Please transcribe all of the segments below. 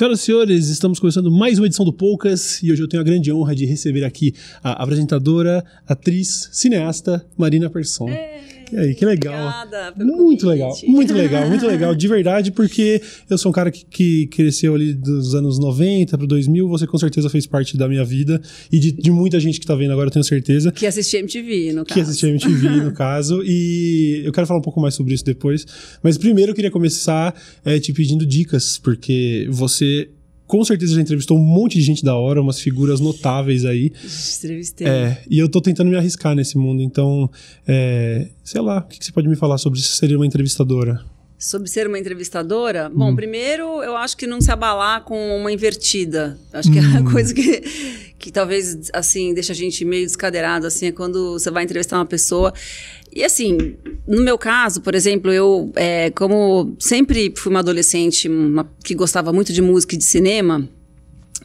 Senhoras e senhores, estamos começando mais uma edição do Poucas e hoje eu tenho a grande honra de receber aqui a apresentadora, atriz, cineasta Marina Persson. E aí, que legal. Muito convite. legal, muito legal, muito legal. De verdade, porque eu sou um cara que, que cresceu ali dos anos 90 para 2000. Você com certeza fez parte da minha vida e de, de muita gente que tá vendo agora, eu tenho certeza. Que assisti MTV, no Que caso. assistia MTV, no caso. E eu quero falar um pouco mais sobre isso depois. Mas primeiro eu queria começar é, te pedindo dicas, porque você com certeza já entrevistou um monte de gente da hora, umas figuras notáveis aí. Entrevistei. É, e eu tô tentando me arriscar nesse mundo, então, é, sei lá, o que, que você pode me falar sobre ser uma entrevistadora? Sobre ser uma entrevistadora, Hum. bom, primeiro eu acho que não se abalar com uma invertida. Acho que é Hum. a coisa que, que talvez, assim, deixa a gente meio descadeirado, assim, é quando você vai entrevistar uma pessoa. E assim, no meu caso, por exemplo, eu, é, como sempre fui uma adolescente uma- que gostava muito de música e de cinema,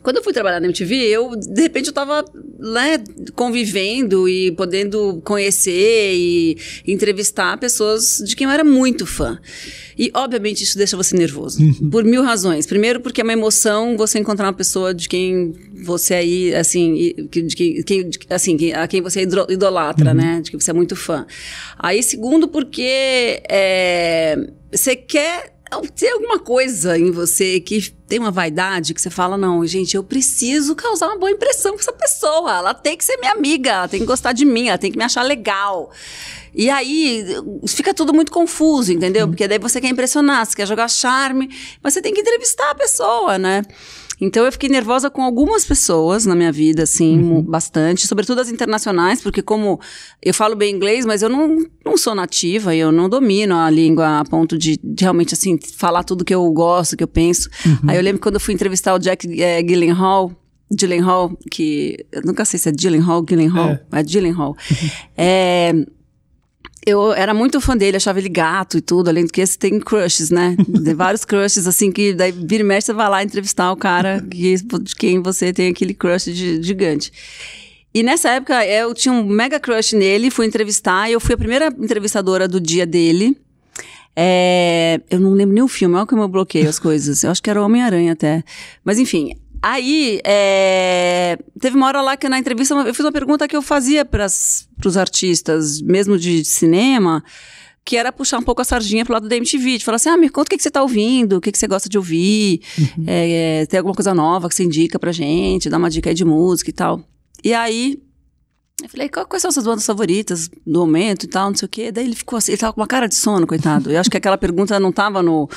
quando eu fui trabalhar na MTV, eu, de repente, eu tava né, convivendo e podendo conhecer e entrevistar pessoas de quem eu era muito fã. E, obviamente, isso deixa você nervoso. Por mil razões. Primeiro, porque é uma emoção você encontrar uma pessoa de quem você aí, assim, de quem, quem- assim, a quem você idolatra, né? De que você é muito fã. Aí, segundo, porque é, você quer tem alguma coisa em você que tem uma vaidade que você fala, não, gente, eu preciso causar uma boa impressão com essa pessoa. Ela tem que ser minha amiga, ela tem que gostar de mim, ela tem que me achar legal. E aí fica tudo muito confuso, entendeu? Porque daí você quer impressionar, você quer jogar charme, mas você tem que entrevistar a pessoa, né? Então eu fiquei nervosa com algumas pessoas na minha vida, assim, mu- bastante, sobretudo as internacionais, porque como eu falo bem inglês, mas eu não, não sou nativa, eu não domino a língua a ponto de, de realmente, assim, falar tudo que eu gosto, que eu penso. Aí eu lembro quando eu fui entrevistar o Jack eh, Gyllenhaal, Gyllenhaal, que eu nunca sei se é Gyllenhaal, Gyllenhaal, É. é, Gyllenhaal. É, eu era muito fã dele, achava ele gato e tudo, além do que esse tem crushes, né? Tem vários crushes, assim, que daí vira e mexe, você vai lá entrevistar o cara que, de quem você tem aquele crush de- gigante. E nessa época eu tinha um mega crush nele, fui entrevistar, e eu fui a primeira entrevistadora do dia dele. É, eu não lembro nem o filme, olha como eu bloqueio as coisas. Eu acho que era o Homem-Aranha até. Mas enfim, aí é, teve uma hora lá que na entrevista eu fiz uma pergunta que eu fazia para os artistas, mesmo de cinema, que era puxar um pouco a sardinha pro lado da MTV, de falar assim, ah, me conta o que, que você tá ouvindo, o que, que você gosta de ouvir, é, é, tem alguma coisa nova que você indica pra gente, dá uma dica aí de música e tal. E aí, eu falei, quais são as suas bandas favoritas do momento e tal, não sei o quê. Daí ele ficou assim, ele tava com uma cara de sono, coitado. Eu acho que aquela pergunta não tava no,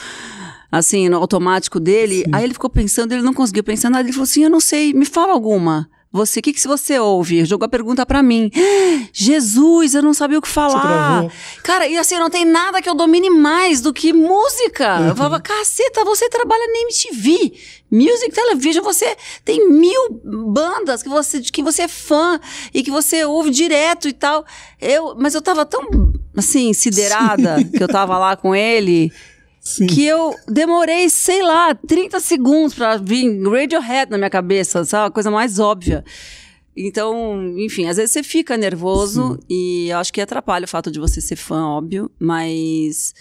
assim, no automático dele. Aí ele ficou pensando, ele não conseguiu pensar nada. Ele falou assim, eu não sei, me fala alguma. Você, o que, que você ouve? Jogou a pergunta pra mim. Jesus, eu não sabia o que falar. Cara, e assim, não tem nada que eu domine mais do que música. Eu falava, caceta, você trabalha na MTV. Music Television, você tem mil bandas que você, de que você é fã e que você ouve direto e tal. Eu, mas eu tava tão, assim, siderada que eu tava lá com ele Sim. que eu demorei, sei lá, 30 segundos pra vir Radiohead na minha cabeça, sabe? A coisa mais óbvia. Então, enfim, às vezes você fica nervoso e eu acho que atrapalha o fato de você ser fã, óbvio, mas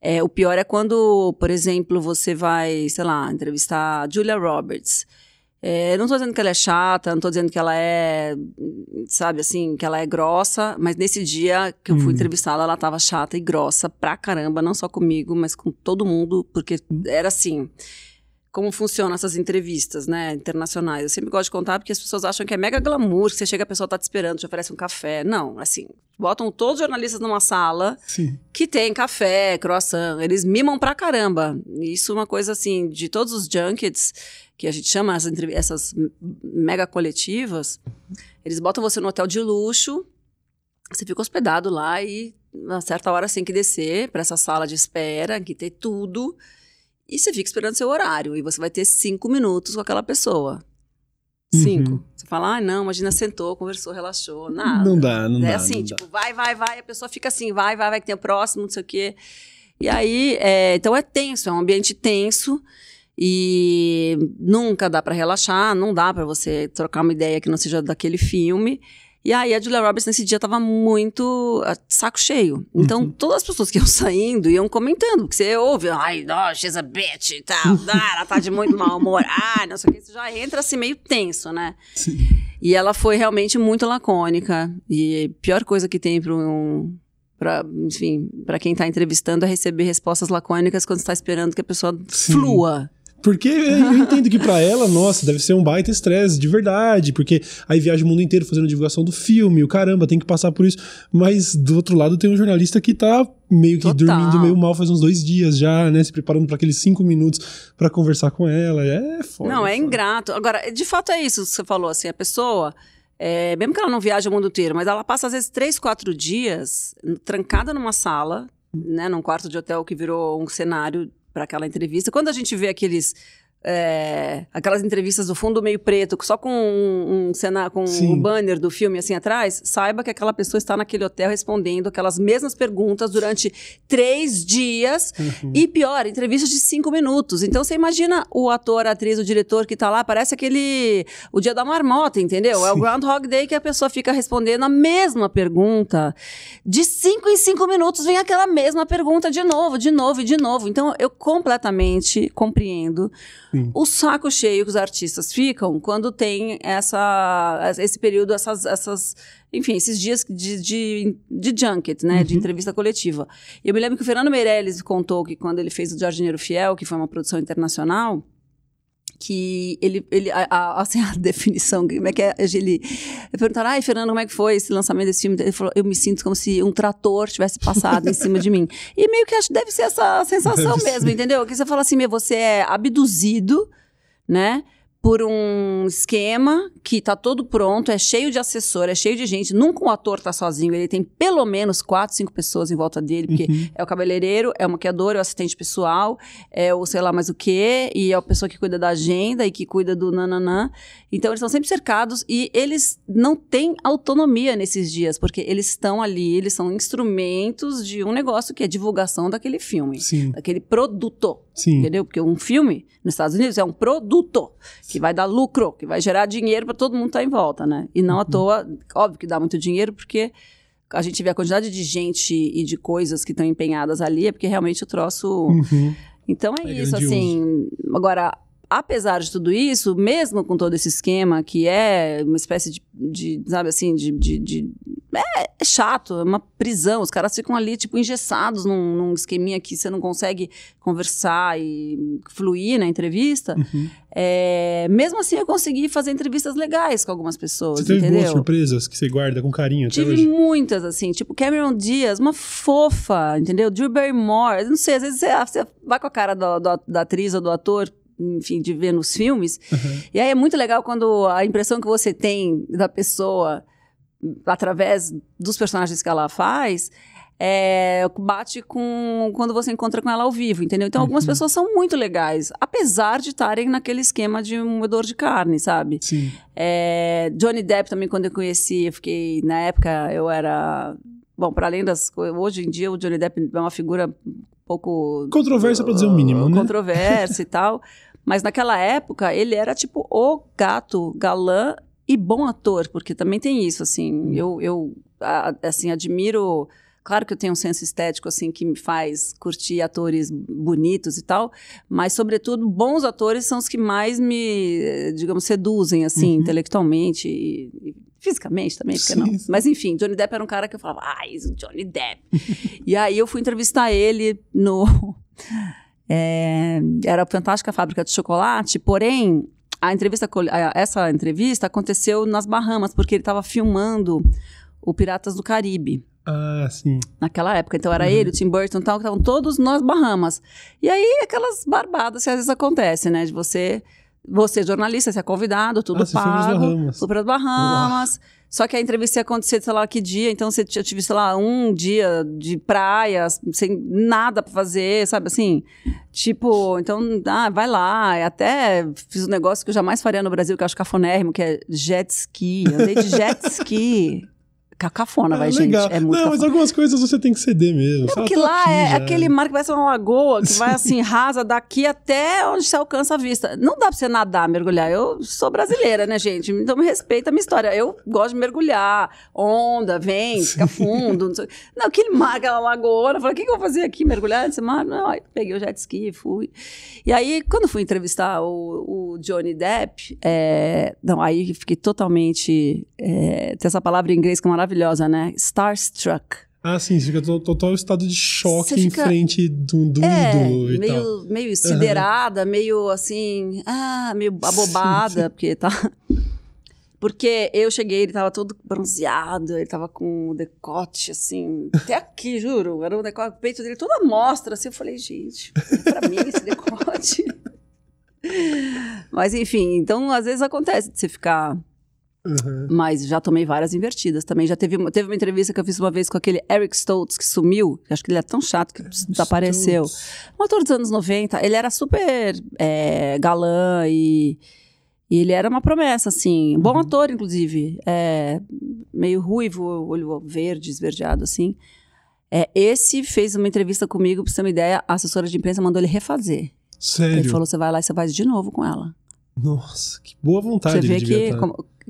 é, o pior é quando, por exemplo, você vai, sei lá, entrevistar a Julia Roberts. É, não tô dizendo que ela é chata, não tô dizendo que ela é, sabe, assim, que ela é grossa, mas nesse dia que eu fui entrevistada, ela tava chata e grossa pra caramba, não só comigo, mas com todo mundo, porque era assim. Como funcionam essas entrevistas, né, internacionais? Eu sempre gosto de contar porque as pessoas acham que é mega glamour, que você chega, a pessoa tá te esperando, te oferece um café. Não, assim, botam todos os jornalistas numa sala, Sim. que tem café, croissant, eles mimam pra caramba. Isso é uma coisa assim, de todos os junkets, que a gente chama essas, entrev- essas mega coletivas, eles botam você no hotel de luxo, você fica hospedado lá e a certa hora você tem que descer para essa sala de espera, que tem tudo, e você fica esperando seu horário, e você vai ter cinco minutos com aquela pessoa. Cinco. Uhum. Você fala, ah, não, imagina, sentou, conversou, relaxou, nada. Não dá, não É dá. assim, não dá. tipo, vai, vai, vai, a pessoa fica assim, vai, vai, vai, que tem o próximo, não sei o quê. E aí, é, então é tenso, é um ambiente tenso e nunca dá pra relaxar, não dá pra você trocar uma ideia que não seja daquele filme. E aí a Julia Roberts nesse dia tava muito ah, saco cheio. Então Uhum. todas as pessoas que iam saindo iam comentando, porque você ouve, ai, oh, she's a bitch e tal, ah, ela tá de muito mau humor, ah, não sei o que, você já entra assim meio tenso, né? Sim. E ela foi realmente muito lacônica. E a pior coisa que tem para um. Pra, enfim, para quem tá entrevistando é receber respostas lacônicas quando você tá esperando que a pessoa Sim. flua. Porque eu entendo que pra ela, nossa, deve ser um baita estresse, de verdade, porque aí viaja o mundo inteiro fazendo divulgação do filme, o caramba, tem que passar por isso. Mas do outro lado tem um jornalista que tá meio que Total. dormindo meio mal faz uns dois dias já, né? Se preparando pra aqueles cinco minutos pra conversar com ela. É foda. não, é foda. ingrato. Agora, de fato é isso que você falou, assim, a pessoa. é, mesmo que ela não viaje o mundo inteiro, mas ela passa às vezes três, quatro dias trancada numa sala, né, num quarto de hotel que virou um cenário para aquela entrevista. Quando a gente vê aqueles é, aquelas entrevistas do fundo meio preto, só com um, um cena, com Sim. o banner do filme assim atrás, saiba que aquela pessoa está naquele hotel respondendo aquelas mesmas perguntas durante três dias Uhum. e pior, entrevistas de cinco minutos. Então você imagina o ator, a atriz, o diretor que tá lá, parece aquele. O dia da marmota, entendeu? É o Sim. Groundhog Day que a pessoa fica respondendo a mesma pergunta. De cinco em cinco minutos vem aquela mesma pergunta de novo, de novo e de novo. Então eu completamente compreendo Sim. o saco cheio que os artistas ficam quando tem essa, esse período, essas. essas enfim, esses dias de, de, de junket, né? De entrevista coletiva. Eu me lembro que o Fernando Meirelles contou que quando ele fez o Jardineiro Fiel, que foi uma produção internacional, que ele, ele a, a- assim, a definição, como é que é, ele perguntaram, ai, Fernando, como é que foi esse lançamento desse filme? Ele falou, eu me sinto como se um trator tivesse passado em cima de mim. E meio que acho que deve ser essa sensação Deve mesmo, ser. entendeu? Que você fala assim, meu, você é abduzido, né? Por um esquema que tá todo pronto, é cheio de assessor, é cheio de gente. Nunca um ator tá sozinho, ele tem pelo menos quatro, cinco pessoas em volta dele, porque Uhum. é o cabeleireiro, é o maquiador, é o assistente pessoal, é o sei lá mais o quê, e é a pessoa que cuida da agenda e que cuida do nananã. Então eles estão sempre cercados e eles não têm autonomia nesses dias, porque eles estão ali, eles são instrumentos de um negócio que é divulgação daquele filme, Sim, daquele produto. Sim. Entendeu? Porque um filme nos Estados Unidos é um produto que vai dar lucro, que vai gerar dinheiro para todo mundo estar em volta, né? E Uhum. não à toa, óbvio que dá muito dinheiro, porque a gente vê a quantidade de gente e de coisas que estão empenhadas ali, é porque realmente o troço. Uhum. Então é, É isso, assim. Agora, apesar de tudo isso, mesmo com todo esse esquema, que é uma espécie de, de, sabe assim, de. de- de- é, é chato, é uma prisão. Os caras ficam ali, tipo, engessados num, num esqueminha que você não consegue conversar e fluir na entrevista. Uhum. É, mesmo assim, eu consegui fazer entrevistas legais com algumas pessoas, Você teve boas entendeu? surpresas que você guarda com carinho Tive hoje? muitas, assim, tipo Cameron Diaz, uma fofa, entendeu? Drew Barrymore, não sei, às vezes você, você vai com a cara do- do- da atriz ou do ator, enfim, de ver nos filmes, Uhum. e aí é muito legal quando a impressão que você tem da pessoa, através dos personagens que ela faz, é, bate com quando você encontra com ela ao vivo, entendeu? Então algumas Uhum. pessoas são muito legais, apesar de estarem naquele esquema de um moedor de carne, sabe? Sim. É, Johnny Depp também, quando eu conheci, eu fiquei. Na época, eu era. Bom, para além das coisas. Hoje em dia, o Johnny Depp é uma figura um pouco. Controversa pra dizer o mínimo, né? Controversa e tal. Mas naquela época, ele era tipo o gato galã e bom ator, porque também tem isso, assim. Eu, eu a- assim, admiro. Claro que eu tenho um senso estético, assim, que me faz curtir atores bonitos e tal, mas, sobretudo, bons atores são os que mais me, digamos, seduzem, assim, Uhum. intelectualmente e, e fisicamente também, porque Sim, não. sim. Mas, enfim, Johnny Depp era um cara que eu falava, ai, o Johnny Depp. e aí eu fui entrevistar ele no... é, era a Fantástica Fábrica de Chocolate, porém, a entrevista, essa entrevista aconteceu nas Bahamas, porque ele estava filmando o Piratas do Caribe Ah, sim. naquela época. Então era Uhum. ele, o Tim Burton e tal, que estavam todos nas Bahamas. E aí aquelas barbadas que às vezes acontecem, né? De você, você jornalista, ser convidado, tudo Ah, você foi pago, fui para as Bahamas. Só que a entrevista ia acontecer, sei lá, que dia. Então você, eu tive, sei lá, um dia de praia, sem nada para fazer, sabe assim? Tipo, então, ah, vai lá. Até fiz um negócio que eu jamais faria no Brasil, que eu acho cafonérrimo, que é jet ski. Eu andei de jet ski. Cafona, vai, É gente. legal. É muito não, mas cafona. algumas coisas você tem que ceder mesmo. É porque "Tô lá é já." aquele mar que parece uma lagoa, que vai assim, rasa daqui até onde você alcança a vista. Não dá pra você nadar, mergulhar. Eu sou brasileira, né, gente? Então me respeita a minha história. Eu gosto de mergulhar, onda, vem, fica fundo. Não, sei. não aquele mar, aquela lagoa. Eu falei, o que, que eu vou fazer aqui? Mergulhar nesse mar? Não, aí peguei o jet ski e fui. E aí, quando fui entrevistar o, o Johnny Depp, é, não, aí fiquei totalmente. É, tem essa palavra em inglês que é maravilhosa, né? Starstruck. Ah, sim, você fica to- total estado de choque Você em fica- frente do, do É, ídolo e tal. meio, meio siderada, meio assim, ah, meio abobada, porque tá. Porque eu cheguei, ele tava todo bronzeado, ele tava com o decote, assim, até aqui, juro. Era um decote, o peito dele toda mostra, assim. Eu falei, gente, é pra mim esse decote. Mas enfim, então às vezes acontece de você ficar. Uhum. Mas já tomei várias invertidas também. Já teve, uma- teve uma entrevista que eu fiz uma vez com aquele Eric Stoltz, que sumiu. Acho que ele é tão chato que desapareceu. Um ator dos anos 90, ele era super é, galã e, e ele era uma promessa, assim. Bom Uhum. ator, inclusive. É, meio ruivo, olho verde, esverdeado, assim. É, esse fez uma entrevista comigo, pra você ter uma ideia, a assessora de imprensa mandou ele refazer. Sério? Ele falou: você vai lá e você faz de novo com ela. Nossa, que boa vontade Você vê que, tá.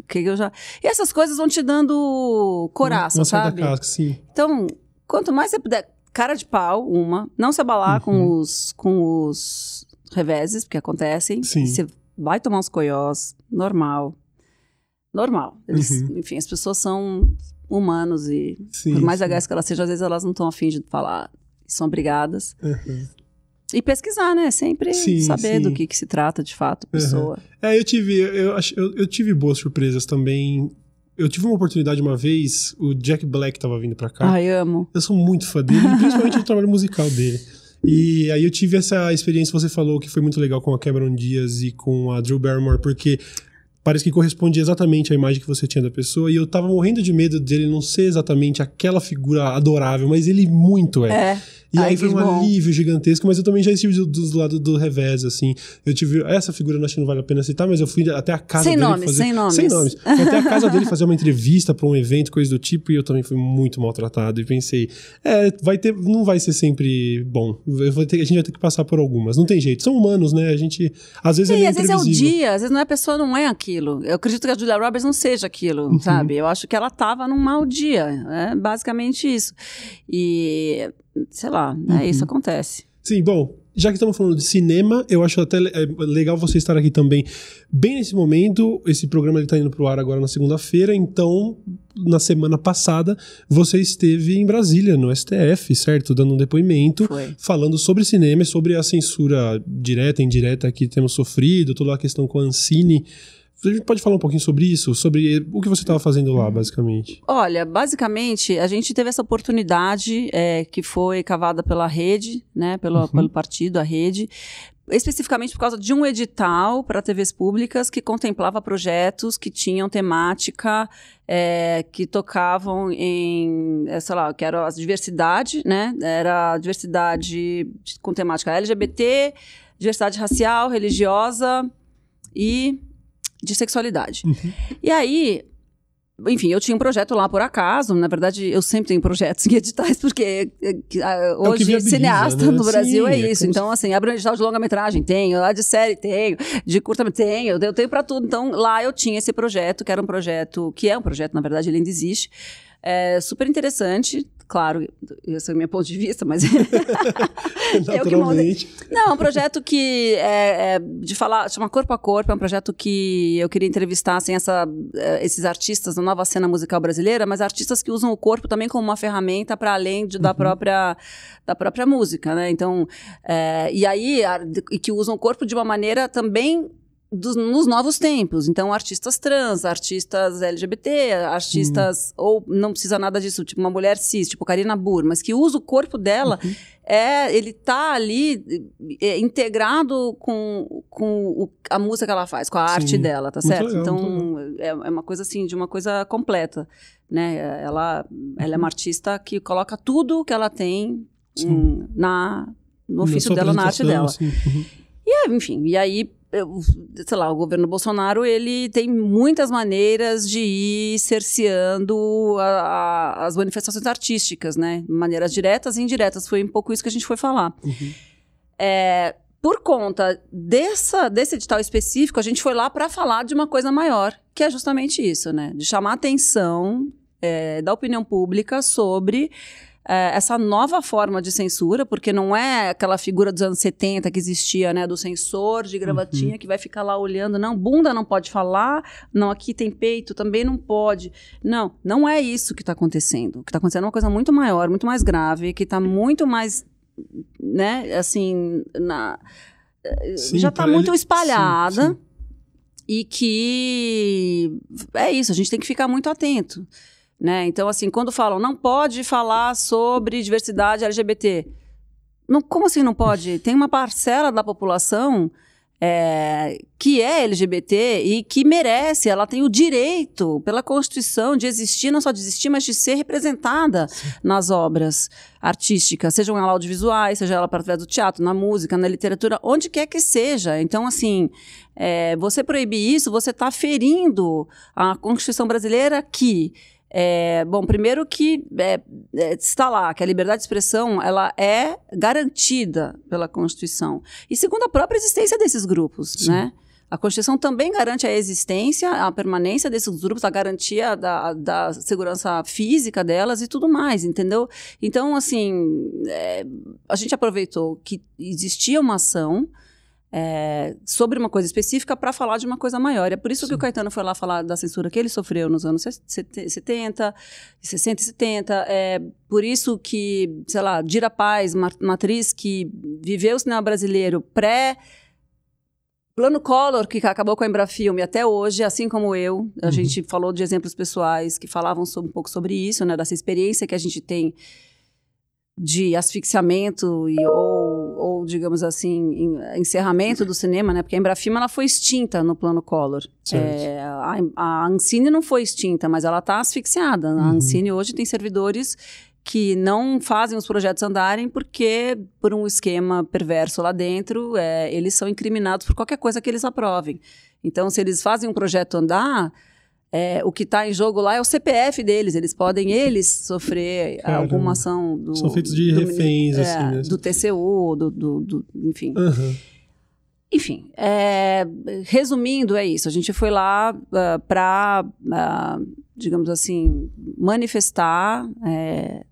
Que eu já. E essas coisas vão te dando coraça, Uma certa sabe? casca, sim. Então, quanto mais você puder. Cara de pau, uma. Não se abalar com, Uhum. os, com os reveses, porque acontecem. Sim. Você vai tomar uns coiós, normal. Normal. Eles- Uhum. Enfim, as pessoas são humanos e, Sim, por mais legais que elas sejam, às vezes elas não estão afim de falar. São obrigadas. Uhum. E pesquisar, né? Sempre Sim, saber sim. do que, que se trata de fato, a pessoa. É, eu tive, eu, eu, eu tive boas surpresas também. Eu tive uma oportunidade uma vez, o Jack Black tava vindo pra cá. Ai, amo. Eu sou muito fã dele, principalmente do trabalho musical dele. E aí eu tive essa experiência, você falou que foi muito legal com a Cameron Diaz e com a Drew Barrymore, porque parece que corresponde exatamente à imagem que você tinha da pessoa. E eu tava morrendo de medo dele não ser exatamente aquela figura adorável, mas ele muito é. É. E Ai, aí foi um bom. alívio gigantesco, mas eu também já estive do, do lado do revés, assim. Eu tive. Essa figura acho que não vale a pena citar, mas eu fui até a casa Sem dele nomes, fazer. sem nomes. Sem nomes. Fui até a casa dele fazer uma entrevista pra um evento, coisa do tipo, e eu também fui muito maltratado. E pensei, é, vai ter. Não vai ser sempre bom. Ter- a gente vai ter que passar por algumas. Não tem jeito. São humanos, né? A gente. Às vezes é Sim, meio às vezes é o dia, às vezes não é a pessoa, não é aquilo. Eu acredito que a Julia Roberts não seja aquilo, Uhum. sabe? Eu acho que ela tava num mau dia. É basicamente isso. E, sei lá, Uhum. é isso acontece. Sim, bom, já que estamos falando de cinema, eu acho até é, legal você estar aqui também bem nesse momento. Esse programa está indo pro ar agora na segunda-feira, então na semana passada você esteve em Brasília, no STF, certo? Dando um depoimento. Foi. Falando sobre cinema e sobre a censura direta e indireta que temos sofrido, toda a questão com a Ancine. A gente pode falar um pouquinho sobre isso? Sobre o que você estava fazendo lá, basicamente? Olha, basicamente, a gente teve essa oportunidade é, que foi cavada pela rede, né? Pelo, Uhum. pelo partido, a rede. Especificamente por causa de um edital para TVs públicas que contemplava projetos que tinham temática é, que tocavam em, é, sei lá, que era a diversidade, né? Era a diversidade com temática LGBT, diversidade racial, religiosa e de sexualidade. Uhum. E aí, enfim, eu tinha um projeto lá por acaso. Na verdade, eu sempre tenho projetos em editais, porque eh, que, ah, o que hoje viabiliza, cineasta né? no Brasil Sim, é é isso. como então, assim, abre um edital de longa-metragem, tenho, lá de série, tenho, de curta, tenho, eu tenho, eu tenho pra tudo. Então, lá eu tinha esse projeto, que era um projeto, que é um projeto, na verdade, ele ainda existe. É super interessante, claro, esse é o meu ponto de vista, mas. Naturalmente. Não, é um projeto que é, é de falar, chama Corpo a Corpo, é um projeto que eu queria entrevistar assim, essa, eh, esses artistas da nova cena musical brasileira, mas artistas que usam o corpo também como uma ferramenta para além de- da, própria, da própria música, né? Então, eh, e aí, e que usam o corpo de uma maneira também dos, nos novos tempos. Então, artistas trans, artistas LGBT, artistas. Ou não precisa nada disso, tipo uma mulher cis, tipo Karina Burr, mas que usa o corpo dela. É, ele tá ali é, integrado com, com o- a música que ela faz, com a Sim. arte dela, tá Muito certo? legal, então, é, é uma coisa assim, de uma coisa completa, né? Ela, ela é uma artista que coloca tudo que ela tem hum, na, no ofício dela, na arte dela. assim. Uhum. E, é, enfim, e aí sei lá, o governo Bolsonaro ele tem muitas maneiras de ir cerceando a, a, as manifestações artísticas, né? Maneiras diretas e indiretas. Foi um pouco isso que a gente foi falar. Uhum. É, por conta dessa, desse edital específico, a gente foi lá para falar de uma coisa maior, que é justamente isso, né? De chamar a atenção é, da opinião pública sobre essa nova forma de censura, porque não é aquela figura dos anos 70 que existia, né, do censor de gravatinha uhum. que vai ficar lá olhando, não, bunda não pode falar, não, aqui tem peito, também não pode. Não, não é isso que está acontecendo. O que está acontecendo é uma coisa muito maior, muito mais grave, que está muito mais, né, assim, na, sim, já está muito espalhada. Sim, sim. E que é isso, a gente tem que ficar muito atento. Né? Então, assim, quando falam não pode falar sobre diversidade LGBT, não, como assim não pode? Tem uma parcela da população é, que é LGBT e que merece, ela tem o direito, pela Constituição, de existir, não só de existir, mas de ser representada Sim. nas obras artísticas, sejam elas audiovisuais, seja ela através do teatro, na música, na literatura, onde quer que seja. Então, assim, é, você proibir isso, você está ferindo a Constituição brasileira que é, bom, primeiro que é, é, está lá, que a liberdade de expressão ela é garantida pela Constituição. E segundo a própria existência desses grupos, Sim. né? A Constituição também garante a existência, a permanência desses grupos, a garantia da, da segurança física delas e tudo mais, entendeu? Então, assim, é, a gente aproveitou que existia uma ação é, sobre uma coisa específica para falar de uma coisa maior. É por isso Sim. que o Caetano foi lá falar da censura que ele sofreu nos anos 70, 60 e 70. É por isso que, sei lá, Dira Paz, uma atriz que viveu o cinema brasileiro pré- Plano Collor, que acabou com a Embrafilme até hoje, assim como eu, a uhum. gente falou de exemplos pessoais que falavam sobre, um pouco sobre isso, né, dessa experiência que a gente tem de asfixiamento e, ou, ou, digamos assim, encerramento do cinema, né? Porque a Embrafilme ela foi extinta no plano Collor. É, a, a Ancine não foi extinta, mas ela está asfixiada. Uhum. A Ancine hoje tem servidores que não fazem os projetos andarem porque, por um esquema perverso lá dentro, é, eles são incriminados por qualquer coisa que eles aprovem. Então, se eles fazem um projeto andar, é, o que está em jogo lá é o CPF deles. Eles podem, eles, sofrer Caramba. alguma ação do. São feitos de do, reféns, é, assim mesmo. Do TCU, do. do, do enfim. Uhum. Enfim, é, resumindo, é isso. A gente foi lá uh, ah, para, uh, ah, digamos assim, manifestar. É,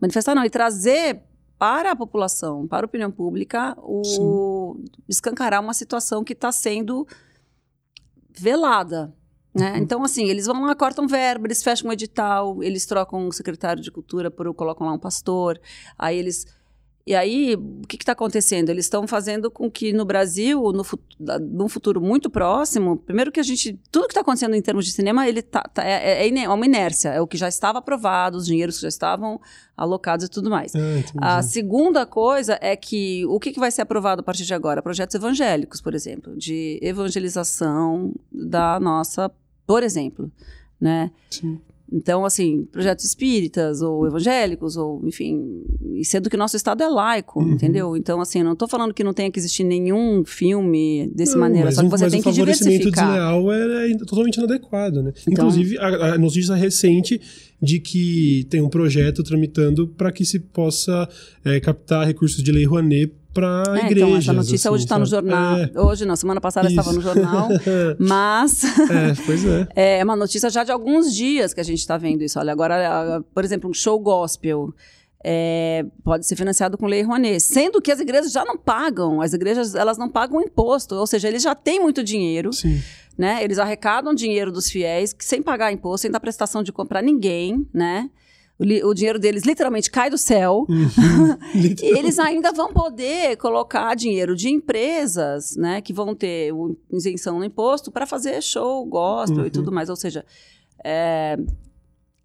manifestar não, e trazer para a população, para a opinião pública, o, escancarar uma situação que está sendo velada né? Uhum. Então, assim, eles vão lá, cortam verba, eles fecham um edital, eles trocam um secretário de cultura por colocam lá um pastor, aí eles. E aí, o que está acontecendo? Eles estão fazendo com que no Brasil, no, num futuro muito próximo, primeiro que a gente. Tudo que está acontecendo em termos de cinema, ele tá, tá é, é, é, uma inércia, é o que já estava aprovado, os dinheiros que já estavam alocados e tudo mais. Ah, a segunda coisa é que o que, que vai ser aprovado a partir de agora? Projetos evangélicos, por exemplo, de evangelização da nossa por exemplo, né? Sim. Então, assim, projetos espíritas ou evangélicos, ou enfim, sendo que nosso Estado é laico, uhum. entendeu? Então, assim, não estou falando que não tenha que existir nenhum filme desse não, maneira, só que você tem que diversificar. o desleal é, é totalmente inadequado, né? Então, Inclusive, a, a notícia recente de que tem um projeto tramitando para que se possa é, captar recursos de lei Rouanet para é, igrejas. Então, essa notícia assim, hoje está no jornal. É. Hoje não, semana passada Isso. estava no jornal. mas. é, pois é. É uma notícia já de alguns dias que a gente está vendo isso. Olha, agora, por exemplo, um show gospel. É, pode ser financiado com lei Rouanet, sendo que as igrejas já não pagam, as igrejas elas não pagam imposto, ou seja, eles já têm muito dinheiro, Sim. né? Eles arrecadam dinheiro dos fiéis sem pagar imposto, sem dar prestação de compra a ninguém, né? O, dinheiro deles literalmente cai do céu. Uhum, e eles ainda vão poder colocar dinheiro de empresas, né, que vão ter isenção no imposto para fazer show, gospel uhum. e tudo mais. Ou seja, é,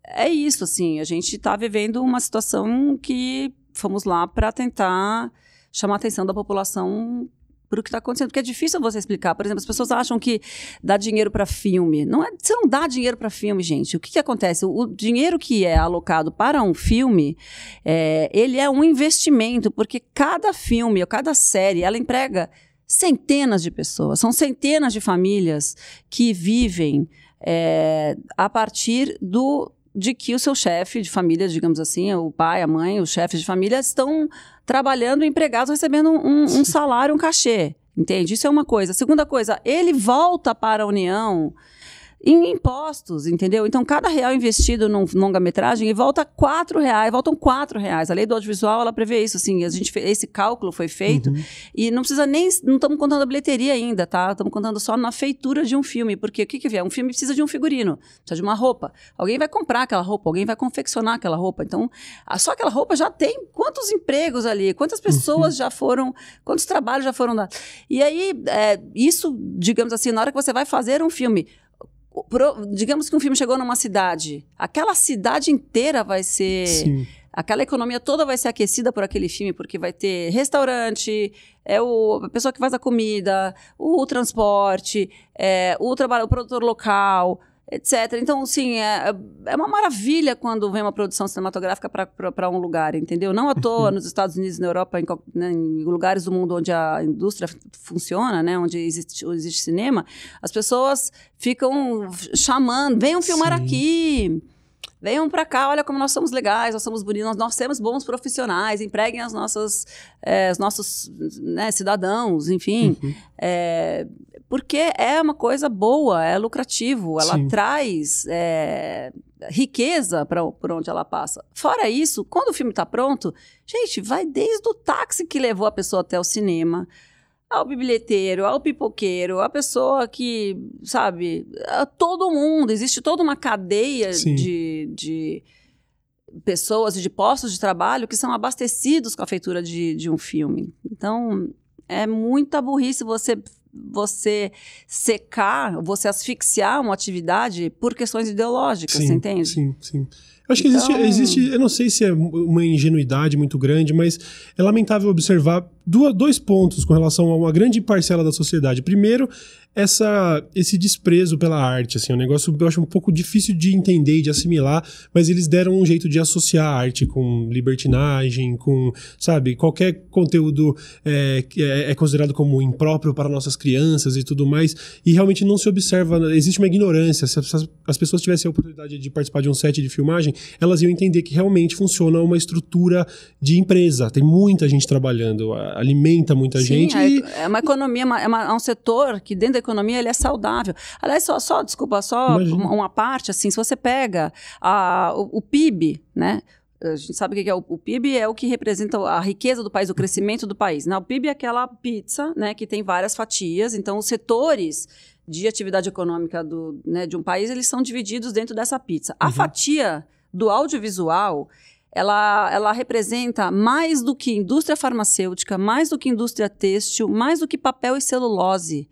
é isso, assim. A gente está vivendo uma situação que fomos lá para tentar chamar a atenção da população o que está acontecendo, porque é difícil você explicar. Por exemplo, as pessoas acham que dá dinheiro para filme. Não é, você não dá dinheiro para filme, gente. O que, que acontece? O, o, dinheiro que é alocado para um filme, é, ele é um investimento, porque cada filme ou cada série, ela emprega centenas de pessoas, são centenas de famílias que vivem é, a partir do de que o seu chefe de família, digamos assim, o pai, a mãe, os chefes de família estão trabalhando, empregados, recebendo um, um salário, um cachê. Entende? Isso é uma coisa. Segunda coisa, ele volta para a União em impostos, entendeu? Então, cada real investido num longa-metragem volta quatro reais, voltam quatro reais. A lei do audiovisual, ela prevê isso, assim, a gente, esse cálculo foi feito uhum. e não precisa nem, não estamos contando a bilheteria ainda, tá? Estamos contando só na feitura de um filme, porque o que que é? Um filme precisa de um figurino, precisa de uma roupa. Alguém vai comprar aquela roupa, alguém vai confeccionar aquela roupa. Então, só aquela roupa já tem quantos empregos ali, quantas pessoas uhum. já foram, quantos trabalhos já foram dados. E aí, é, isso, digamos assim, na hora que você vai fazer um filme, pro, digamos que um filme chegou numa cidade, aquela cidade inteira vai ser. Sim. Aquela economia toda vai ser aquecida por aquele filme, porque vai ter restaurante, é o, a pessoa que faz a comida, o, o transporte, é, o, trabalho, o produtor local, etc. Então, sim, é, é uma maravilha quando vem uma produção cinematográfica para um lugar, entendeu? Não à toa, nos Estados Unidos, na Europa, em, né, em, lugares do mundo onde a indústria funciona, né, onde existe, existe cinema, as pessoas ficam chamando, venham filmar sim. aqui venham para cá, olha como nós somos legais, nós somos bonitos, nós, nós temos bons profissionais, empreguem as nossas, é, os nossos né, cidadãos, enfim. Uhum. É, porque é uma coisa boa, é lucrativo, ela Sim. traz é, riqueza para por onde ela passa. Fora isso, quando o filme está pronto, gente, vai desde o táxi que levou a pessoa até o cinema, ao bilheteiro, ao pipoqueiro, a pessoa que, sabe, todo mundo, existe toda uma cadeia de, de pessoas e de postos de trabalho que são abastecidos com a feitura de, de um filme. Então, é muita burrice você você secar, você asfixiar uma atividade por questões ideológicas, sim, você entende? Sim, sim. Acho então... que existe, existe, eu não sei se é uma ingenuidade muito grande, mas é lamentável observar dois pontos com relação a uma grande parcela da sociedade. Primeiro, essa, esse desprezo pela arte, assim, é um negócio eu acho um pouco difícil de entender e de assimilar, mas eles deram um jeito de associar a arte com libertinagem, com, sabe, qualquer conteúdo é, é, é considerado como impróprio para nossas crianças e tudo mais, e realmente não se observa, existe uma ignorância, se as, as pessoas tivessem a oportunidade de participar de um set de filmagem, elas iam entender que realmente funciona uma estrutura de empresa, tem muita gente trabalhando, alimenta muita Sim, gente. É, e... é uma economia, é, uma, é um setor que dentro da economia ele é saudável. Aliás, só, só desculpa, só uma, uma, parte, assim, se você pega a, o, o PIB, né? A gente sabe o que é o, o, PIB, é o que representa a riqueza do país, o crescimento do país. Né? O PIB é aquela pizza, né, que tem várias fatias. Então, os setores de atividade econômica do, né, de um país, eles são divididos dentro dessa pizza. A uhum. fatia do audiovisual, ela, ela representa mais do que indústria farmacêutica, mais do que indústria têxtil, mais do que papel e celulose.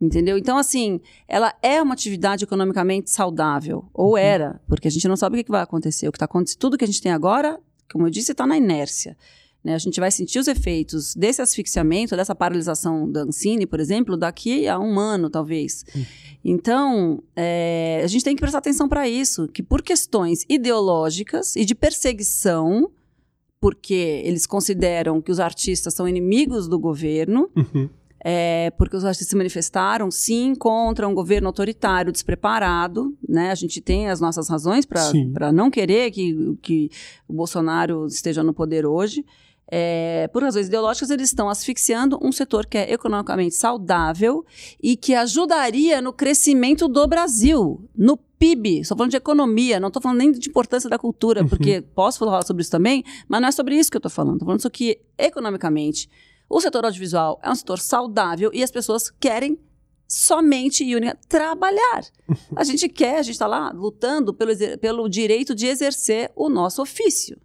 Entendeu? Então, assim, ela é uma atividade economicamente saudável, ou uhum. era, porque a gente não sabe o que vai acontecer. O que está acontecendo, tudo que a gente tem agora, como eu disse, está na inércia. Né? A gente vai sentir os efeitos desse asfixiamento, dessa paralisação da Ancine, por exemplo, daqui a um ano, talvez. Uhum. Então, é, a gente tem que prestar atenção para isso, que por questões ideológicas e de perseguição, porque eles consideram que os artistas são inimigos do governo, uhum é, porque os artistas se manifestaram, sim, contra um governo autoritário despreparado. Né? A gente tem as nossas razões para não querer que, que o Bolsonaro esteja no poder hoje. É, por razões ideológicas, eles estão asfixiando um setor que é economicamente saudável e que ajudaria no crescimento do Brasil, no PIB. Estou falando de economia, não estou falando nem de importância da cultura, uhum. porque posso falar sobre isso também, mas não é sobre isso que eu estou falando. Estou falando isso que economicamente o setor audiovisual é um setor saudável e as pessoas querem somente e única trabalhar. A gente quer, a gente está lá lutando pelo, pelo direito de exercer o nosso ofício.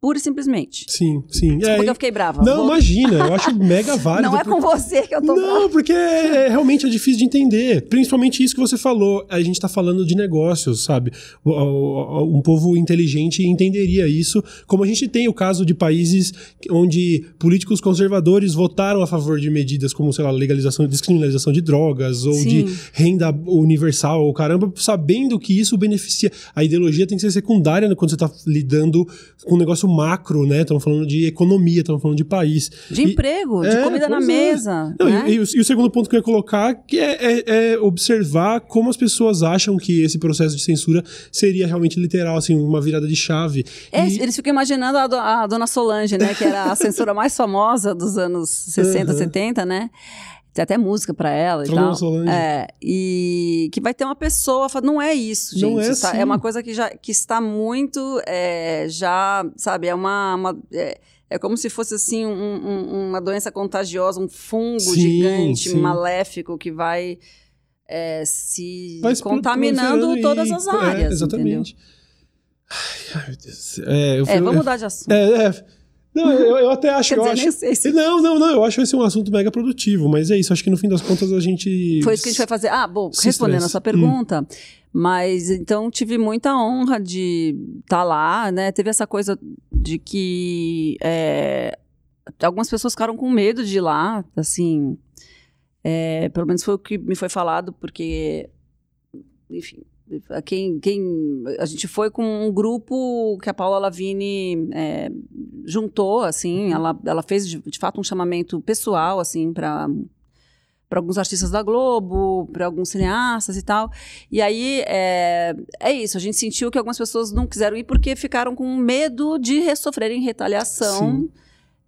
Pura e simplesmente. Sim, sim. Desculpa é, que eu fiquei brava. Não, Vou... imagina, eu acho mega válido. Não é com você que eu tô Não, porque é, é, realmente é difícil de entender. Principalmente isso que você falou. A gente tá falando de negócios, sabe? Um povo inteligente entenderia isso. Como a gente tem o caso de países onde políticos conservadores votaram a favor de medidas como, sei lá, legalização, descriminalização de drogas ou sim. de renda universal, ou caramba, sabendo que isso beneficia. A ideologia tem que ser secundária quando você tá lidando com um negócio macro, né? Estamos falando de economia, estamos falando de país. De e, emprego, de é, comida na é. mesa. Não, né? e, e, o, e, o, segundo ponto que eu ia colocar que é, é, é, observar como as pessoas acham que esse processo de censura seria realmente literal, assim, uma virada de chave. É, eles ficam imaginando a, do, a, dona Solange, né? Que era a censura mais famosa dos anos 60, uhum. 70, né? Tem até música para ela e tal. Solange. É, e que vai ter uma pessoa, não é isso, gente. Não é, tá? é uma coisa que já que está muito é, já, sabe, é uma, uma é, é, como se fosse assim um, um, uma doença contagiosa, um fungo sim, gigante, sim. maléfico que vai é, se vai contaminando todas as é, áreas. exatamente. Ai, ai, meu Deus. É, é vamos mudar de assunto. É, é. Não, eu, eu até acho. Quer eu dizer, acho... Sei Não, não, não. Eu acho esse um assunto mega produtivo, mas é isso. Acho que no fim das contas a gente. Foi isso que a gente vai fazer. Ah, bom, respondendo estressa. a sua pergunta. Hum. Mas então tive muita honra de estar tá lá, né? Teve essa coisa de que é, algumas pessoas ficaram com medo de ir lá, assim. É, pelo menos foi o que me foi falado, porque, enfim, quem, quem a gente foi com um grupo que a Paula Lavini é, juntou assim uhum. ela, ela fez de, de, fato um chamamento pessoal assim para para alguns artistas da Globo, para alguns cineastas e tal. E aí é, é isso, a gente sentiu que algumas pessoas não quiseram ir porque ficaram com medo de sofrerem retaliação.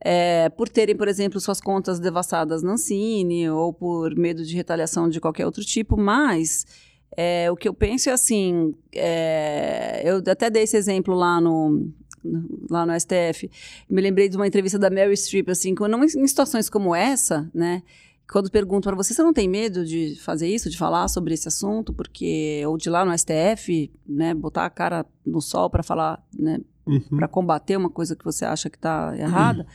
É, por terem, por exemplo, suas contas devassadas na Ancine, ou por medo de retaliação de qualquer outro tipo, mas é, o que eu penso é assim, é, eu até dei esse exemplo lá no, lá no STF. Me lembrei de uma entrevista da Mary Streep, assim, quando em situações como essa, né? Quando perguntam para você, você não tem medo de fazer isso, de falar sobre esse assunto, porque ou de lá no STF, né, botar a cara no sol para falar, né, uhum. para combater uma coisa que você acha que está errada. Uhum.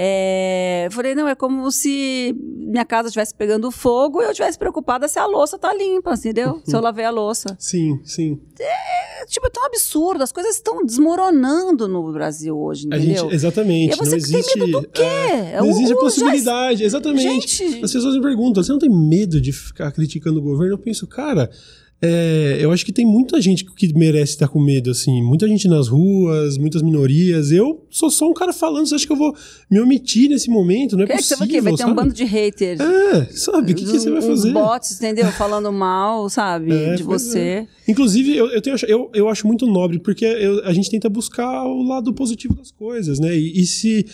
É, falei, não, é como se minha casa estivesse pegando fogo e eu estivesse preocupada se a louça tá limpa, entendeu? se eu lavei a louça. Sim, sim. É, tipo, é tão absurdo. As coisas estão desmoronando no Brasil hoje, entendeu? Gente, exatamente. E você não existe, tem medo do quê? É, não existe a possibilidade, já... exatamente. Gente... As pessoas me perguntam, você não tem medo de ficar criticando o governo? Eu penso, cara... É, eu acho que tem muita gente que merece estar com medo, assim. Muita gente nas ruas, muitas minorias. Eu sou só um cara falando, você acha que eu vou me omitir nesse momento? Não é, é possível, que Vai ter um bando de haters. É, sabe? O que, que, você vai fazer? bots, entendeu? Falando mal, sabe? É, de você. É. Inclusive, eu, eu, tenho, eu, eu acho muito nobre, porque eu, a gente tenta buscar o lado positivo das coisas, né? e, e se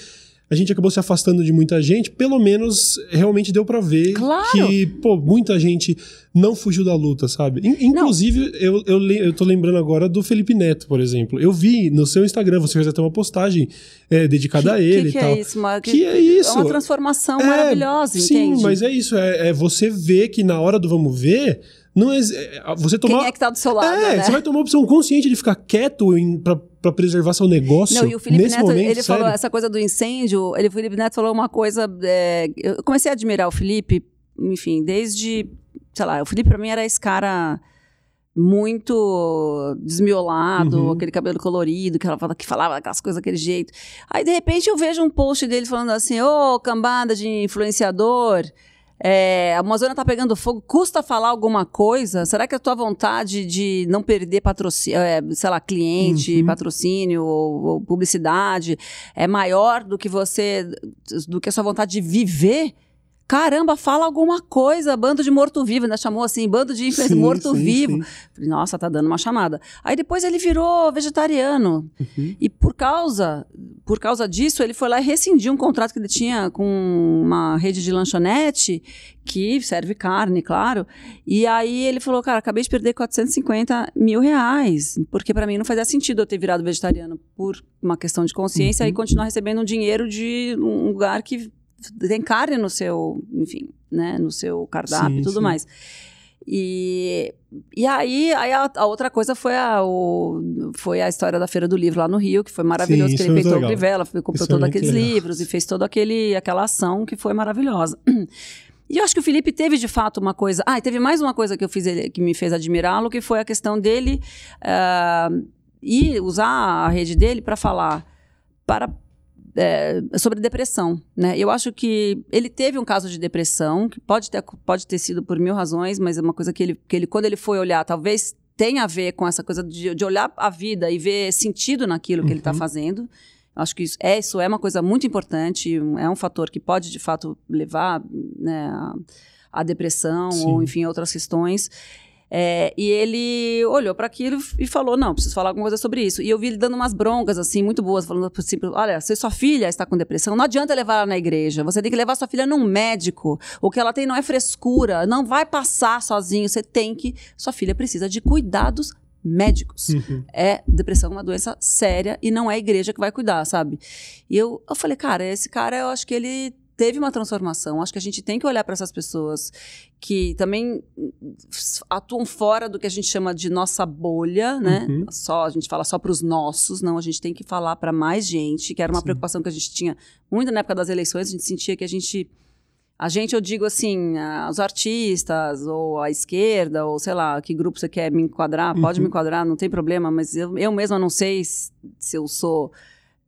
a gente acabou se afastando de muita gente, pelo menos realmente deu para ver claro. que, pô, muita gente não fugiu da luta, sabe? Inclusive, eu, eu, eu tô lembrando agora do Felipe Neto, por exemplo. Eu vi no seu Instagram, você fez até uma postagem é, dedicada que, a ele que e tal. É isso, que, que é isso? É uma transformação é, maravilhosa, sim, entende? Sim, mas é isso. É, é você ver que na hora do vamos ver não é, você tomar, Quem é que tá do seu lado, É, né? você vai tomar uma opção consciente de ficar quieto em, pra, pra preservar seu negócio Não, e o Felipe nesse Neto, momento, ele sério? falou essa coisa do incêndio, ele, o Felipe Neto falou uma coisa, é, eu comecei a admirar o Felipe, enfim, desde, sei lá, o Felipe pra mim era esse cara muito desmiolado, uhum. aquele cabelo colorido, que, ela, que falava aquelas coisas daquele jeito. Aí, de repente, eu vejo um post dele falando assim, ô, oh, cambada de influenciador... É, a Amazônia está pegando fogo, custa falar alguma coisa? Será que a tua vontade de não perder patrocínio, é, sei lá, cliente, uhum. patrocínio ou, ou, publicidade é maior do que você, do que a sua vontade de viver? Caramba, fala alguma coisa, bando de morto-vivo, ainda chamou assim, bando de morto-vivo. Nossa, tá dando uma chamada. Aí depois ele virou vegetariano. Uhum. E por causa, por causa disso, ele foi lá e rescindiu um contrato que ele tinha com uma rede de lanchonete, que serve carne, claro. E aí ele falou, cara, acabei de perder 450 mil reais, porque para mim não fazia sentido eu ter virado vegetariano por uma questão de consciência uhum. e continuar recebendo um dinheiro de um lugar que tem carne no seu, enfim, né, no seu cardápio e tudo sim. mais. E, e aí, aí a, a, outra coisa foi a, o, foi a história da Feira do Livro lá no Rio, que foi maravilhoso, sim, que ele peitou o Crivella, comprou todos aqueles legal. livros e fez toda aquele, aquela ação que foi maravilhosa. E eu acho que o Felipe teve de fato uma coisa. Ah, e teve mais uma coisa que eu fiz que me fez admirá-lo, que foi a questão dele uh, ir usar a rede dele para falar para é, sobre depressão, né? Eu acho que ele teve um caso de depressão, que pode ter, pode ter sido por mil razões, mas é uma coisa que ele, que ele, quando ele foi olhar, talvez tem a ver com essa coisa de, de olhar a vida e ver sentido naquilo que ele está Uhum. fazendo. Acho que isso é, isso é uma coisa muito importante, é um fator que pode, de fato, levar né, a, a depressão Sim. ou, enfim, outras questões. É, e ele olhou para aquilo e falou: Não, preciso falar alguma coisa sobre isso. E eu vi ele dando umas broncas, assim, muito boas, falando assim: Olha, se sua filha está com depressão, não adianta levar ela na igreja. Você tem que levar sua filha num médico. O que ela tem não é frescura, não vai passar sozinho. Você tem que. Sua filha precisa de cuidados médicos. Uhum. É depressão uma doença séria e não é a igreja que vai cuidar, sabe? E eu, eu falei, cara, esse cara, eu acho que ele teve uma transformação. Acho que a gente tem que olhar para essas pessoas que também hum, atuam fora do que a gente chama de nossa bolha, né? Uhum. Só a gente fala só para os nossos, não. A gente tem que falar para mais gente, que era uma Sim. preocupação que a gente tinha muito na época das eleições. A gente sentia que a gente a gente, eu digo assim, os artistas, ou a esquerda, ou sei lá, que grupo você quer me enquadrar, pode Uhum. me enquadrar, não tem problema, mas eu, eu mesma não sei se, se eu sou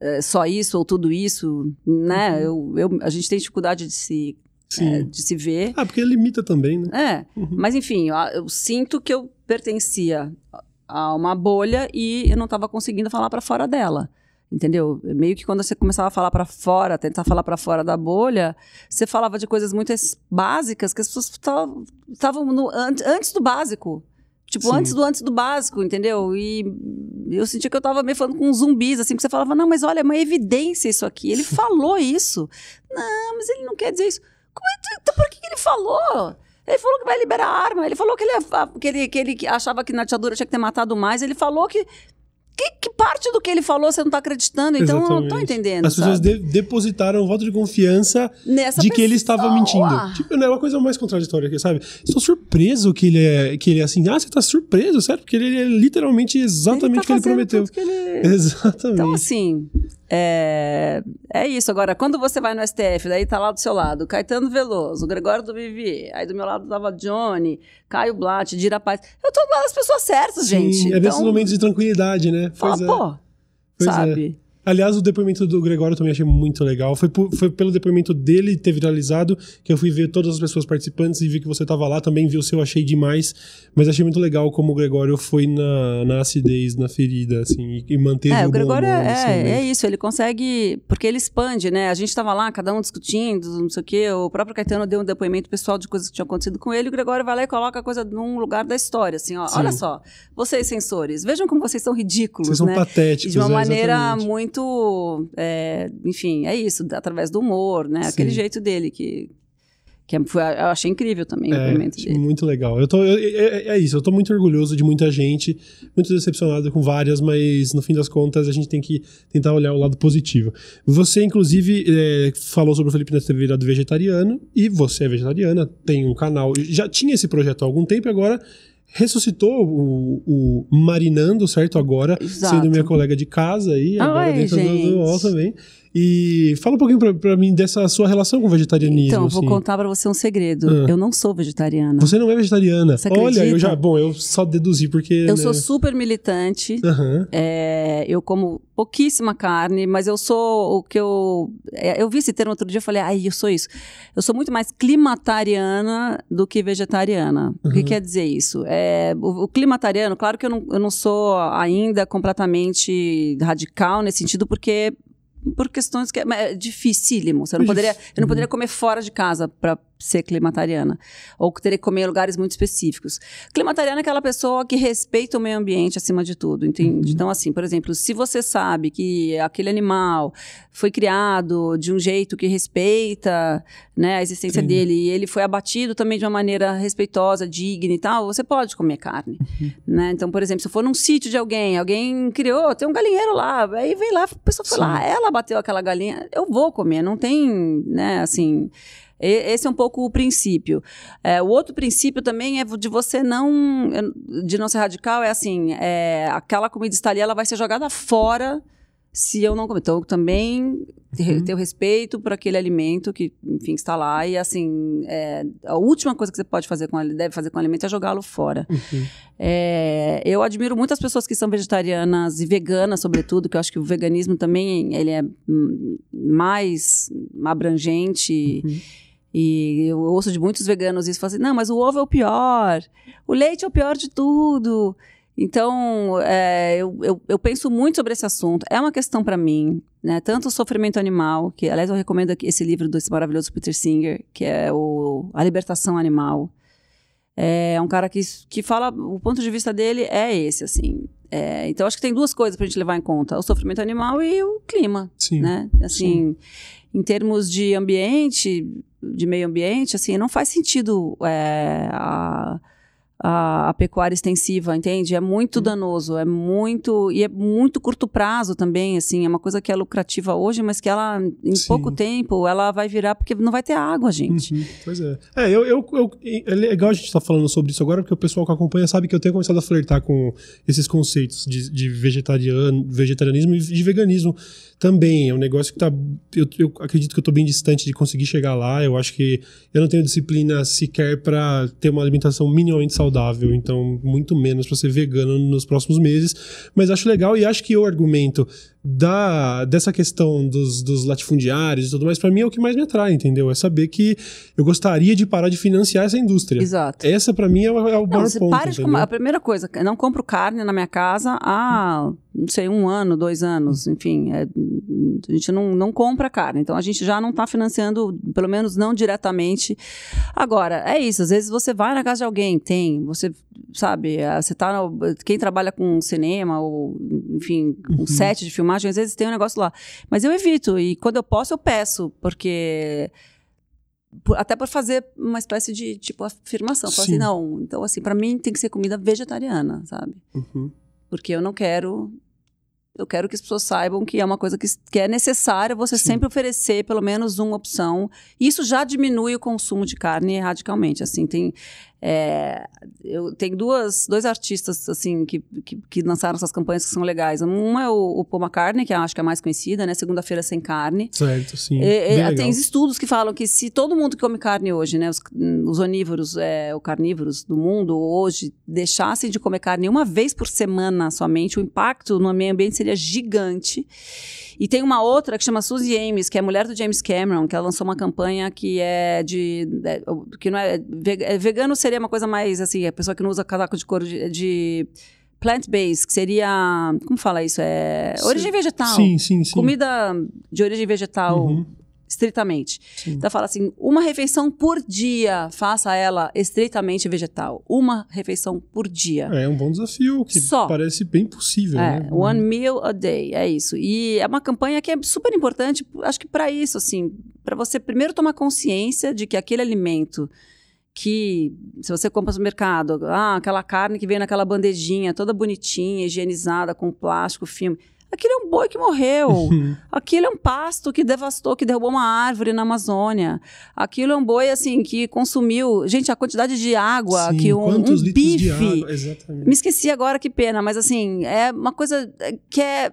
eh, só isso ou tudo isso, né? Eu, eu, a gente tem dificuldade de se, eh, de se ver. Ah, porque limita também, né? É, Uhum. mas enfim, eu, eu sinto que eu pertencia a uma bolha e eu não estava conseguindo falar para fora dela. Entendeu? Meio que quando você começava a falar para fora, tentar falar para fora da bolha, você falava de coisas muito básicas que as pessoas estavam antes do básico. Tipo, Sim. antes do antes do básico, entendeu? E eu sentia que eu tava meio falando com zumbis, assim, que você falava, não, mas olha, é uma evidência isso aqui. Ele falou isso. Não, mas ele não quer dizer isso. Como é então por que que ele falou? Ele falou que vai liberar a arma. Ele falou que ele, que ele, que ele achava que na ditadura tinha que ter matado mais. Ele falou que. Que, que parte do que ele falou você não tá acreditando? Então, eu não tô Exatamente. entendendo. As pessoas sabe? de- depositaram um voto de confiança Nessa de que ele estava pessoa. mentindo. Tipo, não é uma coisa mais contraditória aqui, sabe? Estou surpreso que ele é, que ele é assim. Ah, você tá surpreso, certo? Porque ele é literalmente exatamente o que ele tá prometeu. que ele- Exatamente. Então, assim, é, é isso. Agora, quando você vai no STF, daí tá lá do seu lado Caetano Veloso, Gregório do Vivier, aí do meu lado tava Johnny, Caio Blatt, Dira Paz. Eu tô do lado das pessoas certas, Sim, gente. é nesses então, momentos de tranquilidade, né? fala, Pois é. pô, Pois é. Aliás, o depoimento do Gregório eu também achei muito legal. Foi, por- foi pelo depoimento dele ter viralizado que eu fui ver todas as pessoas participantes e vi que você tava lá. Também vi o seu, achei demais. Mas achei muito legal como o Gregório foi na, na acidez, na ferida, assim, e, e manteve É, o o bom Gregório humor é, é, momento. é isso, ele consegue. Porque ele expande, né? A gente tava lá, cada um discutindo, não sei o quê. O próprio Caetano deu um depoimento pessoal de coisas que tinham acontecido com ele. E o Gregório vai lá e coloca a coisa num lugar da história. Assim, ó, Sim. olha só, vocês censores, vejam como vocês são ridículos, Vocês são né? patéticos, de uma é, maneira exatamente. muito. É, enfim, é isso, através do humor, né? Sim. Aquele jeito dele que. que é- foi, eu achei incrível também o É, depoimento achei dele. muito legal. Eu tô, eu- é, é isso, eu tô muito orgulhoso de muita gente, muito decepcionado com várias, mas no fim das contas a gente tem que tentar olhar o lado positivo. Você, inclusive, é, falou sobre o Felipe Neto ter virado vegetariano, e você é vegetariana, tem um canal, já tinha esse projeto há algum tempo e agora ressuscitou o, o Marinando, certo? Agora, Exato. sendo minha colega de casa aí, agora Oi, dentro do, do gente. UOL também. E fala um pouquinho pra, pra mim dessa sua relação com o vegetarianismo. Então, vou assim. contar pra você um segredo. Ah. Eu não sou vegetariana. Você não é vegetariana. Você Olha, eu já. Bom, eu só deduzi porque. Eu né? sou super militante. Aham. É, eu como pouquíssima carne, mas eu sou o que eu. é, eu vi esse termo outro dia e falei, ai, eu sou isso. Eu sou muito mais climatariana do que vegetariana. O que Uhum. quer dizer isso? É, o, o climatariano, claro que eu não, eu não sou ainda completamente radical nesse sentido, porque. Por questões que é, é dificílimo. Você não Mas poderia, eu não poderia comer fora de casa para ser climatariana. Ou que teria que comer em lugares muito específicos. Climatariana é aquela pessoa que respeita o meio ambiente acima de tudo, entende? Então, assim, por exemplo, se você sabe que aquele animal foi criado de um jeito que respeita né, a existência Sim. dele e ele foi abatido também de uma maneira respeitosa, digna e tal, você pode comer carne. Né? Então, por exemplo, se eu for num sítio de alguém, alguém criou, tem um galinheiro lá, aí vem lá, a pessoa foi Sim. lá, ela bateu aquela galinha, eu vou comer, não tem, né, assim. Esse é um pouco o princípio. É, o outro princípio também é de você não. de não ser radical, é assim: é, aquela comida está ali, ela vai ser jogada fora se eu não comer. Então, também ter- Uhum. ter o respeito por aquele alimento que, enfim, está lá. E assim, é, a última coisa que você pode fazer com ele, deve fazer com o alimento é jogá-lo fora. Uhum. É, eu admiro muitas pessoas que são vegetarianas e veganas, sobretudo, que eu acho que o veganismo também ele é hum, mais abrangente. Uhum. E eu ouço de muitos veganos isso, assim, não, mas o ovo é o pior, o leite é o pior de tudo. Então, é, eu, eu, eu, penso muito sobre esse assunto. É uma questão para mim, né? Tanto o sofrimento animal, que, aliás, eu recomendo esse livro desse maravilhoso Peter Singer, que é o A Libertação Animal. É um cara que, que fala, o ponto de vista dele é esse, assim. É, então, acho que tem duas coisas para a gente levar em conta: o sofrimento animal e o clima. Sim. Né? Assim, sim. Em termos de ambiente, de meio ambiente, assim, não faz sentido é, a a, a, pecuária extensiva, entende? É muito danoso, é muito e é muito curto prazo também, assim, é uma coisa que é lucrativa hoje, mas que ela em Sim. pouco tempo ela vai virar porque não vai ter água, gente. Uhum. Pois é. É, eu, eu, eu, é legal a gente estar tá falando sobre isso agora porque o pessoal que acompanha sabe que eu tenho começado a flertar com esses conceitos de, de vegetariano, vegetarianismo e de veganismo também. É um negócio que tá. Eu, eu acredito que eu tô bem distante de conseguir chegar lá. Eu acho que eu não tenho disciplina sequer para ter uma alimentação minimamente saudável, então muito menos para ser vegano nos próximos meses. Mas acho legal e acho que o argumento da, dessa questão dos, dos latifundiários e tudo mais, para mim é o que mais me atrai, entendeu? É saber que eu gostaria de parar de financiar essa indústria. Exato. Essa para mim é o, é o não, você ponto. Para de a primeira coisa, eu não compro carne na minha casa há, não sei, um ano, dois anos, enfim. É, a gente não, não compra carne, então a gente já não está financiando, pelo menos não diretamente. Agora, é isso, às vezes você vai na casa de alguém, tem, você sabe, é, você tá. No, quem trabalha com cinema, ou, enfim, um uhum. set de filmagem, às vezes tem um negócio lá. Mas eu evito, e quando eu posso, eu peço, porque. Até por fazer uma espécie de, tipo, afirmação. Falar assim, não, então, assim, para mim tem que ser comida vegetariana, sabe? Uhum. Porque eu não quero eu quero que as pessoas saibam que é uma coisa que, que é necessária você Sim. sempre oferecer pelo menos uma opção. Isso já diminui o consumo de carne radicalmente. Assim, tem é, eu tenho duas, dois artistas assim que, que, que, lançaram essas campanhas que são legais. Um é o, o Paul McCartney, que acho que é a mais conhecida, né? Segunda-feira sem carne. Certo, sim. E, tem estudos que falam que se todo mundo que come carne hoje, né, os, os onívoros, é, os carnívoros do mundo hoje deixassem de comer carne uma vez por semana somente, o impacto no meio ambiente seria gigante. E tem uma outra que chama Suzy Ames, que é mulher do James Cameron, que ela lançou uma campanha que é de. É, que não é, é. Vegano seria uma coisa mais assim, a pessoa que não usa casaco de couro de, de plant-based, que seria. Como fala isso? É. Origem vegetal. Sim, sim, sim. Comida de origem vegetal. Uhum estritamente. Sim. Então fala assim, uma refeição por dia, faça ela estritamente vegetal. Uma refeição por dia. É, um bom desafio que Só. parece bem possível, é, né? One meal a day, é isso. E é uma campanha que é super importante, acho que para isso, assim, para você primeiro tomar consciência de que aquele alimento que se você compra no mercado, ah, aquela carne que veio naquela bandejinha toda bonitinha, higienizada com plástico, filme, Aquilo é um boi que morreu. Aquilo é um pasto que devastou, que derrubou uma árvore na Amazônia. Aquilo é um boi, assim, que consumiu. Gente, a quantidade de água Sim, que um, um bife. Me esqueci agora, que pena, mas assim, é uma coisa que é,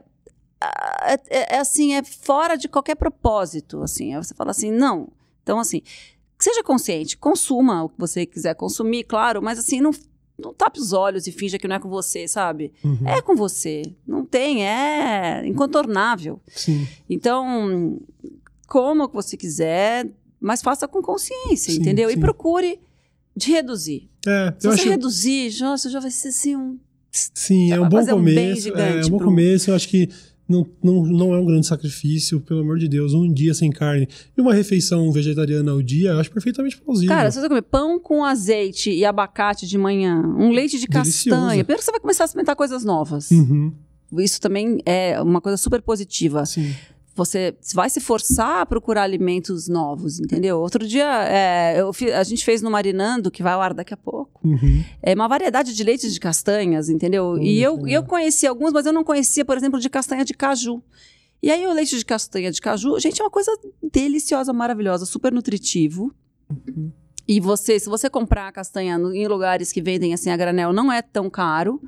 é, é, é assim, é fora de qualquer propósito. Assim, você fala assim, não. Então, assim, seja consciente, consuma o que você quiser consumir, claro, mas assim, não não tape os olhos e finja que não é com você, sabe? Uhum. É com você. Não tem, é incontornável. Sim. Então, coma o que você quiser, mas faça com consciência, sim, entendeu? Sim. E procure de reduzir. É, Se você acho... reduzir, nossa, já vai ser assim um. Sim, é um bom começo. Um é um bom pro... começo. Eu acho que não, não, não é um grande sacrifício, pelo amor de Deus. Um dia sem carne e uma refeição vegetariana ao dia, eu acho perfeitamente plausível. Cara, se você comer pão com azeite e abacate de manhã, um leite de castanha, primeiro você vai começar a experimentar coisas novas. Uhum. Isso também é uma coisa super positiva. Sim você vai se forçar a procurar alimentos novos, entendeu? Outro dia, é, eu, a gente fez no Marinando, que vai ao ar daqui a pouco, uhum. é uma variedade de leites de castanhas, entendeu? e eu, eu conheci alguns, mas eu não conhecia, por exemplo, de castanha de caju. E aí o leite de castanha de caju, gente, é uma coisa deliciosa, maravilhosa, super nutritivo. Uhum. E você, se você comprar castanha em lugares que vendem assim a granel, não é tão caro,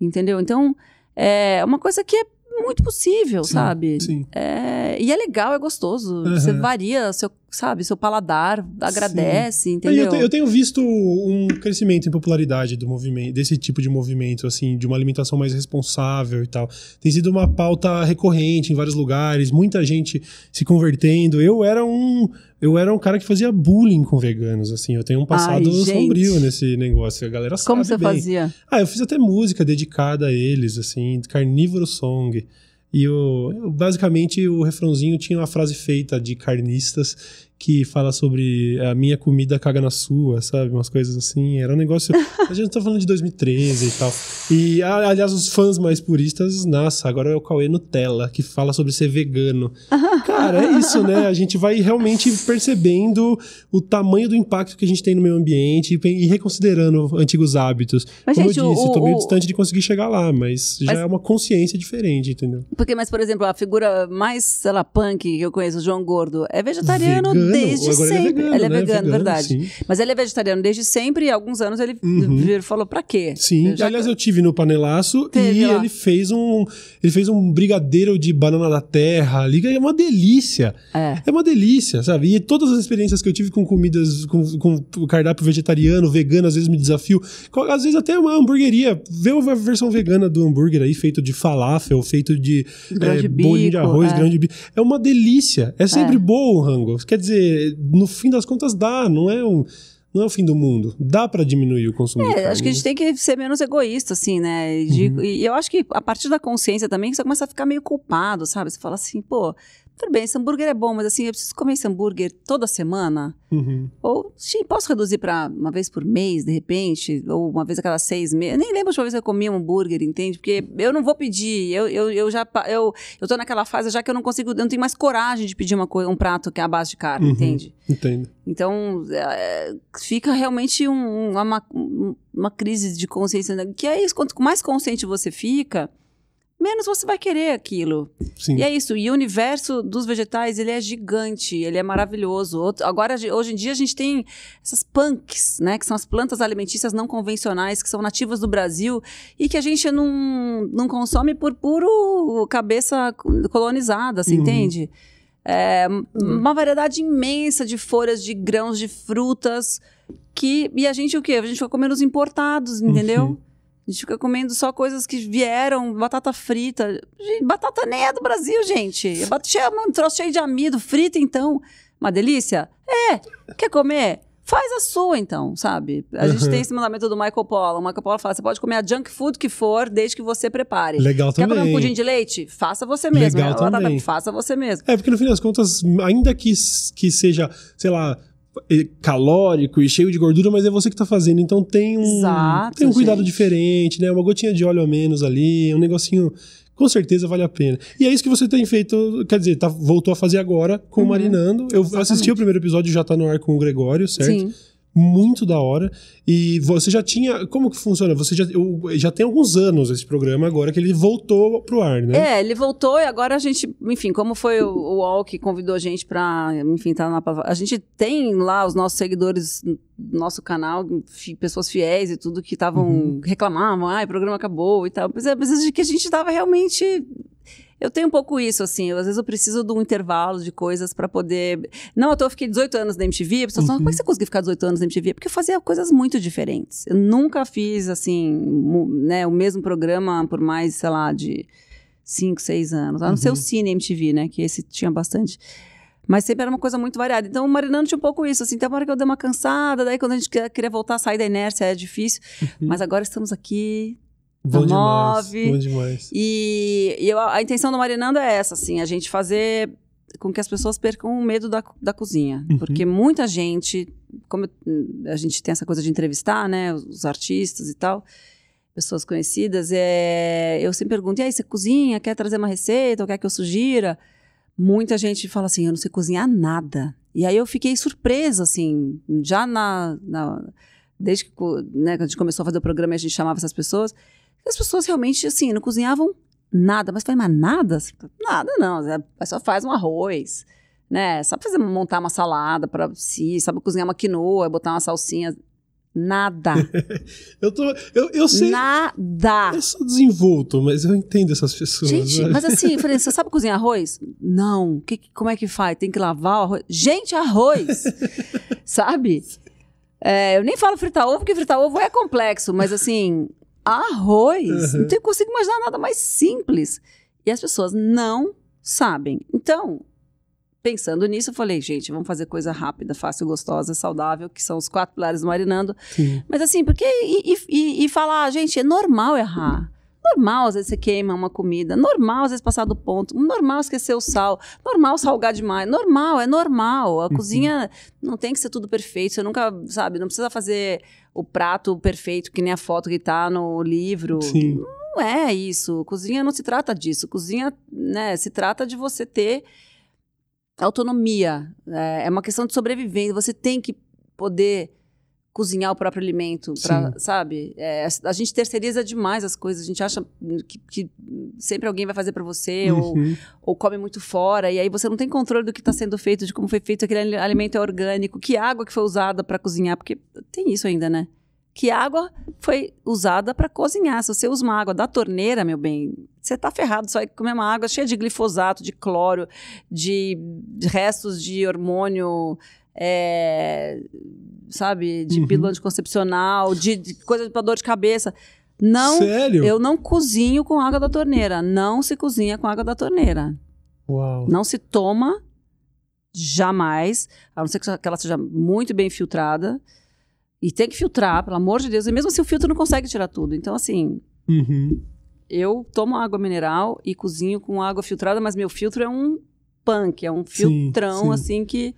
entendeu? Então, é uma coisa que é muito possível, sim, sabe? Sim. É, e é legal, é gostoso. Uhum. Você varia seu, sabe, seu paladar agradece, Sim. entendeu? Eu, te, eu, tenho visto um crescimento em popularidade do movimento, desse tipo de movimento, assim, de uma alimentação mais responsável e tal. Tem sido uma pauta recorrente em vários lugares, muita gente se convertendo. Eu era um eu era um cara que fazia bullying com veganos, assim. Eu tenho um passado Ai, sombrio nesse negócio. A galera sabe Como você bem. fazia? Ah, eu fiz até música dedicada a eles, assim, carnívoro song. E o, basicamente o refrãozinho tinha uma frase feita de carnistas que fala sobre a minha comida caga na sua, sabe? Umas coisas assim. Era um negócio. A gente tá falando de 2013 e tal. E, aliás, os fãs mais puristas, nossa, agora é o Cauê Nutella, que fala sobre ser vegano. Cara, é isso, né? A gente vai realmente percebendo o tamanho do impacto que a gente tem no meio ambiente e, reconsiderando antigos hábitos. Mas, Como gente, eu disse, o, tô meio o, distante de conseguir chegar lá, mas, mas, já é uma consciência diferente, entendeu? Porque, mas, por exemplo, a figura mais, sei lá, punk que eu conheço, o João Gordo, é vegetariano vegano. Desde Agora sempre. Ele é vegano, é né? vegano, vegano verdade. Sim. Mas ele é vegetariano desde sempre e há alguns anos ele uhum. falou pra quê? Sim, Já aliás, eu tive no panelaço Teve e lá. ele fez um. Ele fez um brigadeiro de banana da terra. Liga, é uma delícia. É. É uma delícia, sabe? E todas as experiências que eu tive com comidas, com, com cardápio vegetariano, vegano, às vezes me desafio. Às vezes até uma hamburgueria. Vê a versão vegana do hambúrguer aí, feito de falafel, feito de de bolinho de arroz, é. grão de bico. É uma delícia. É sempre É. bom o rango. Quer dizer, no fim das contas dá, não é um. Não é o fim do mundo. Dá pra diminuir o consumo de É, carne. acho que a gente tem que ser menos egoísta, assim, né? De- Uhum. E eu acho que a partir da consciência também, você começa a ficar meio culpado, sabe? Você fala assim, pô, tudo bem, esse hambúrguer é bom, mas assim, eu preciso comer esse hambúrguer toda semana? Uhum. Ou, sim, posso reduzir para uma vez por mês, de repente? Ou uma vez a cada seis meses? Eu nem lembro a última vez que eu comi um hambúrguer, entende? Porque eu não vou pedir, eu, eu, eu já, eu, eu tô naquela fase já que eu não consigo, eu não tenho mais coragem de pedir uma coi- um prato que é a base de carne, Uhum. entende? Entendo. Então, é, fica realmente um- uma, uma crise de consciência. né? Que é isso, quanto mais consciente você fica, menos você vai querer aquilo. Sim. E é isso. E o universo dos vegetais, ele é gigante, ele é maravilhoso. Outro- Agora, hoje em dia, a gente tem essas punks, né? Que são as plantas alimentícias não convencionais, que são nativas do Brasil e que a gente não, não consome por puro cabeça colonizada, você Uhum. entende? É, uma variedade imensa de folhas, de grãos, de frutas. Que, e a gente o quê? A gente fica comendo os importados, entendeu? Uhum. A gente fica comendo só coisas que vieram, batata frita. Gente, batata nem é do Brasil, gente. É um troço cheio de amido, frita então. Uma delícia? É. Quer comer? Faz a sua, então, sabe? A gente Uhum. tem esse mandamento do Michael Pollan. O Michael Pollan fala: você pode comer a junk food que for, desde que você prepare. Legal Quer comer um também. pudim de leite? Faça você mesmo. Legal É, batata, também. Faça você mesmo. É, porque no fim das contas, ainda que, que seja, sei lá, calórico e cheio de gordura, mas é você que tá fazendo. Então tem um, Exato, tem um cuidado gente. diferente, né? Uma gotinha de óleo a menos ali, um negocinho. Com certeza vale a pena. E é isso que você tem feito, quer dizer, tá, voltou a fazer agora com o Uhum. Marinando. Eu Exatamente. assisti o primeiro episódio, já tá no ar com o Gregório, certo? Sim. Muito da hora. E você já tinha. Como que funciona? Você já, já tem alguns anos esse programa agora que ele voltou pro ar, né? É, ele voltou e agora a gente, enfim, como foi o, o UOL que convidou a gente pra, enfim, tá na. A gente tem lá os nossos seguidores no nosso canal, fi- pessoas fiéis e tudo que estavam Uhum. reclamavam, ai, o programa acabou e tal. Mas é, mas de que a gente tava realmente eu tenho um pouco isso, assim. eu- às vezes eu preciso de um intervalo de coisas pra poder. Não, eu fiquei 18 anos na MTV. A pessoa fala, Uhum. como é que você conseguiu ficar 18 anos na MTV? Porque eu fazia coisas muito diferentes. Eu nunca fiz, assim, né, o mesmo programa por mais, sei lá, de 5, 6 anos. A não ser Uhum. o Cine MTV, né? Que esse tinha bastante. Mas sempre era uma coisa muito variada. Então, o Marinando tinha um pouco isso, assim. Tem uma hora que eu dei uma cansada, daí quando a gente queria- queria voltar a sair da inércia é difícil. Mas agora estamos aqui, Bom demais. nove. Bom demais. e, e eu- a intenção do Marinando é essa, assim, a gente fazer com que as pessoas percam o medo da, da cozinha. Uhum. Porque muita gente, como a gente tem essa coisa de entrevistar, né, os, artistas e tal, pessoas conhecidas, é, eu sempre pergunto, e aí, você cozinha? Quer trazer uma receita? Ou quer que eu sugira? Muita gente fala assim, eu não sei cozinhar nada. E aí eu fiquei surpresa, assim, já na... na- desde que né, a gente começou a fazer o programa e a gente chamava essas pessoas, as pessoas realmente, assim, não cozinhavam nada. Mas eu falei, mas nada? Nada não. A pessoa faz um arroz, né? Sabe fazer, montar uma salada para si, sabe cozinhar uma quinoa, botar uma salsinha. Nada. eu, tô, eu, eu sei. Nada. Eu sou desenvolto, mas eu entendo essas pessoas. Gente, né? mas assim, falei, você sabe cozinhar arroz? Não. Que, como é que faz? Tem que lavar o arroz? Gente, arroz! sabe? É, eu nem falo fritar ovo, porque fritar ovo é complexo, mas assim, arroz, Uhum. não tenho- consigo imaginar nada mais simples. E as pessoas não sabem. Então, pensando nisso, eu falei, gente, vamos fazer coisa rápida, fácil, gostosa, saudável, que são os quatro pilares do marinando. Sim. Mas assim, porque. E, e- e- e falar, gente, é normal errar. Normal, às vezes você queima uma comida. Normal, às vezes, passar do ponto. Normal esquecer o sal. Normal salgar demais. Normal, é normal. A cozinha não tem que ser tudo perfeito. Você nunca, sabe, não precisa fazer o prato perfeito, que nem a foto que tá no livro. Sim. Não é isso. Cozinha não se trata disso. Cozinha, né, se trata de você ter autonomia. É, é uma questão de sobrevivência. Você tem que poder cozinhar o próprio alimento, pra, sabe? É, a gente terceiriza demais as coisas. A gente acha que, que sempre alguém vai fazer para você ou, Uhum. ou come muito fora e aí você não tem controle do que está sendo feito, de como foi feito aquele ali- alimento é orgânico, que água que foi usada para cozinhar, porque tem isso ainda, né? Que água foi usada para cozinhar. Se você usa uma água da torneira, meu bem, você tá ferrado. Vai comer uma água cheia de glifosato, de cloro, de restos de hormônio, é, sabe, de Uhum. pílula anticoncepcional, de, de coisa para dor de cabeça. Não, Sério? eu não cozinho com água da torneira. Não se cozinha com água da torneira. Uau. Não se toma jamais, a não ser que ela seja muito bem filtrada. E tem que filtrar, pelo amor de Deus. E mesmo assim, o filtro não consegue tirar tudo. Então, assim, Uhum. eu tomo água mineral e cozinho com água filtrada, mas meu filtro é um punk, é um Sim, filtrão, sim. assim, que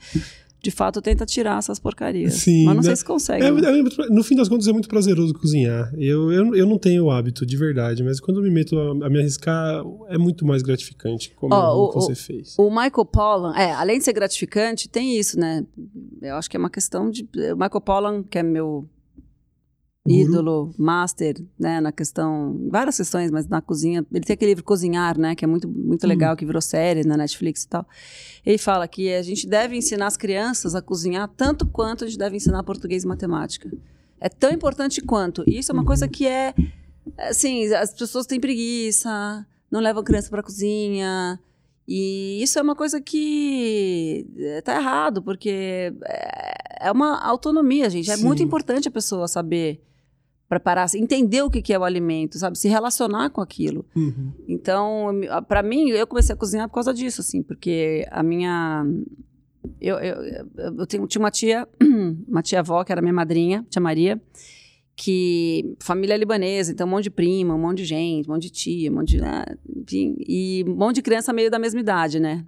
de fato tenta tirar essas porcarias. Sim, mas não sei né? se consegue. É, é no fim das contas, é muito prazeroso cozinhar. Eu, eu, eu não tenho o hábito, de verdade, mas quando eu me meto a, a me arriscar, é muito mais gratificante como Ó, o você fez. O Michael Pollan, é, além de ser gratificante, tem isso, né? Eu acho que é uma questão de. O Michael Pollan, que é meu Guru. ídolo, master, né, na questão, várias questões, mas na cozinha, ele tem aquele livro Cozinhar, né, que é muito, muito Hum. legal, que virou série na Netflix e tal. Ele fala que a gente deve ensinar as crianças a cozinhar tanto quanto a gente deve ensinar português e matemática. É tão importante quanto. E isso é uma Uhum. coisa que é, assim, as pessoas têm preguiça, não levam criança para cozinha. E isso é uma coisa que eh, tá errado, porque é é uma autonomia, gente. É Sim. muito importante a pessoa saber preparar, entender o que que é o alimento, sabe? Se relacionar com aquilo. Uhum. Então, para mim, eu comecei a cozinhar por causa disso, assim, porque a minha. Eu, eu, eu, eu tenho, tinha uma tia, uma tia-avó, que era minha madrinha, tia Maria, que. família libanesa, então um monte de prima, um monte de gente, um monte de tia, um monte de. ah, enfim, e um monte de criança meio da mesma idade, né?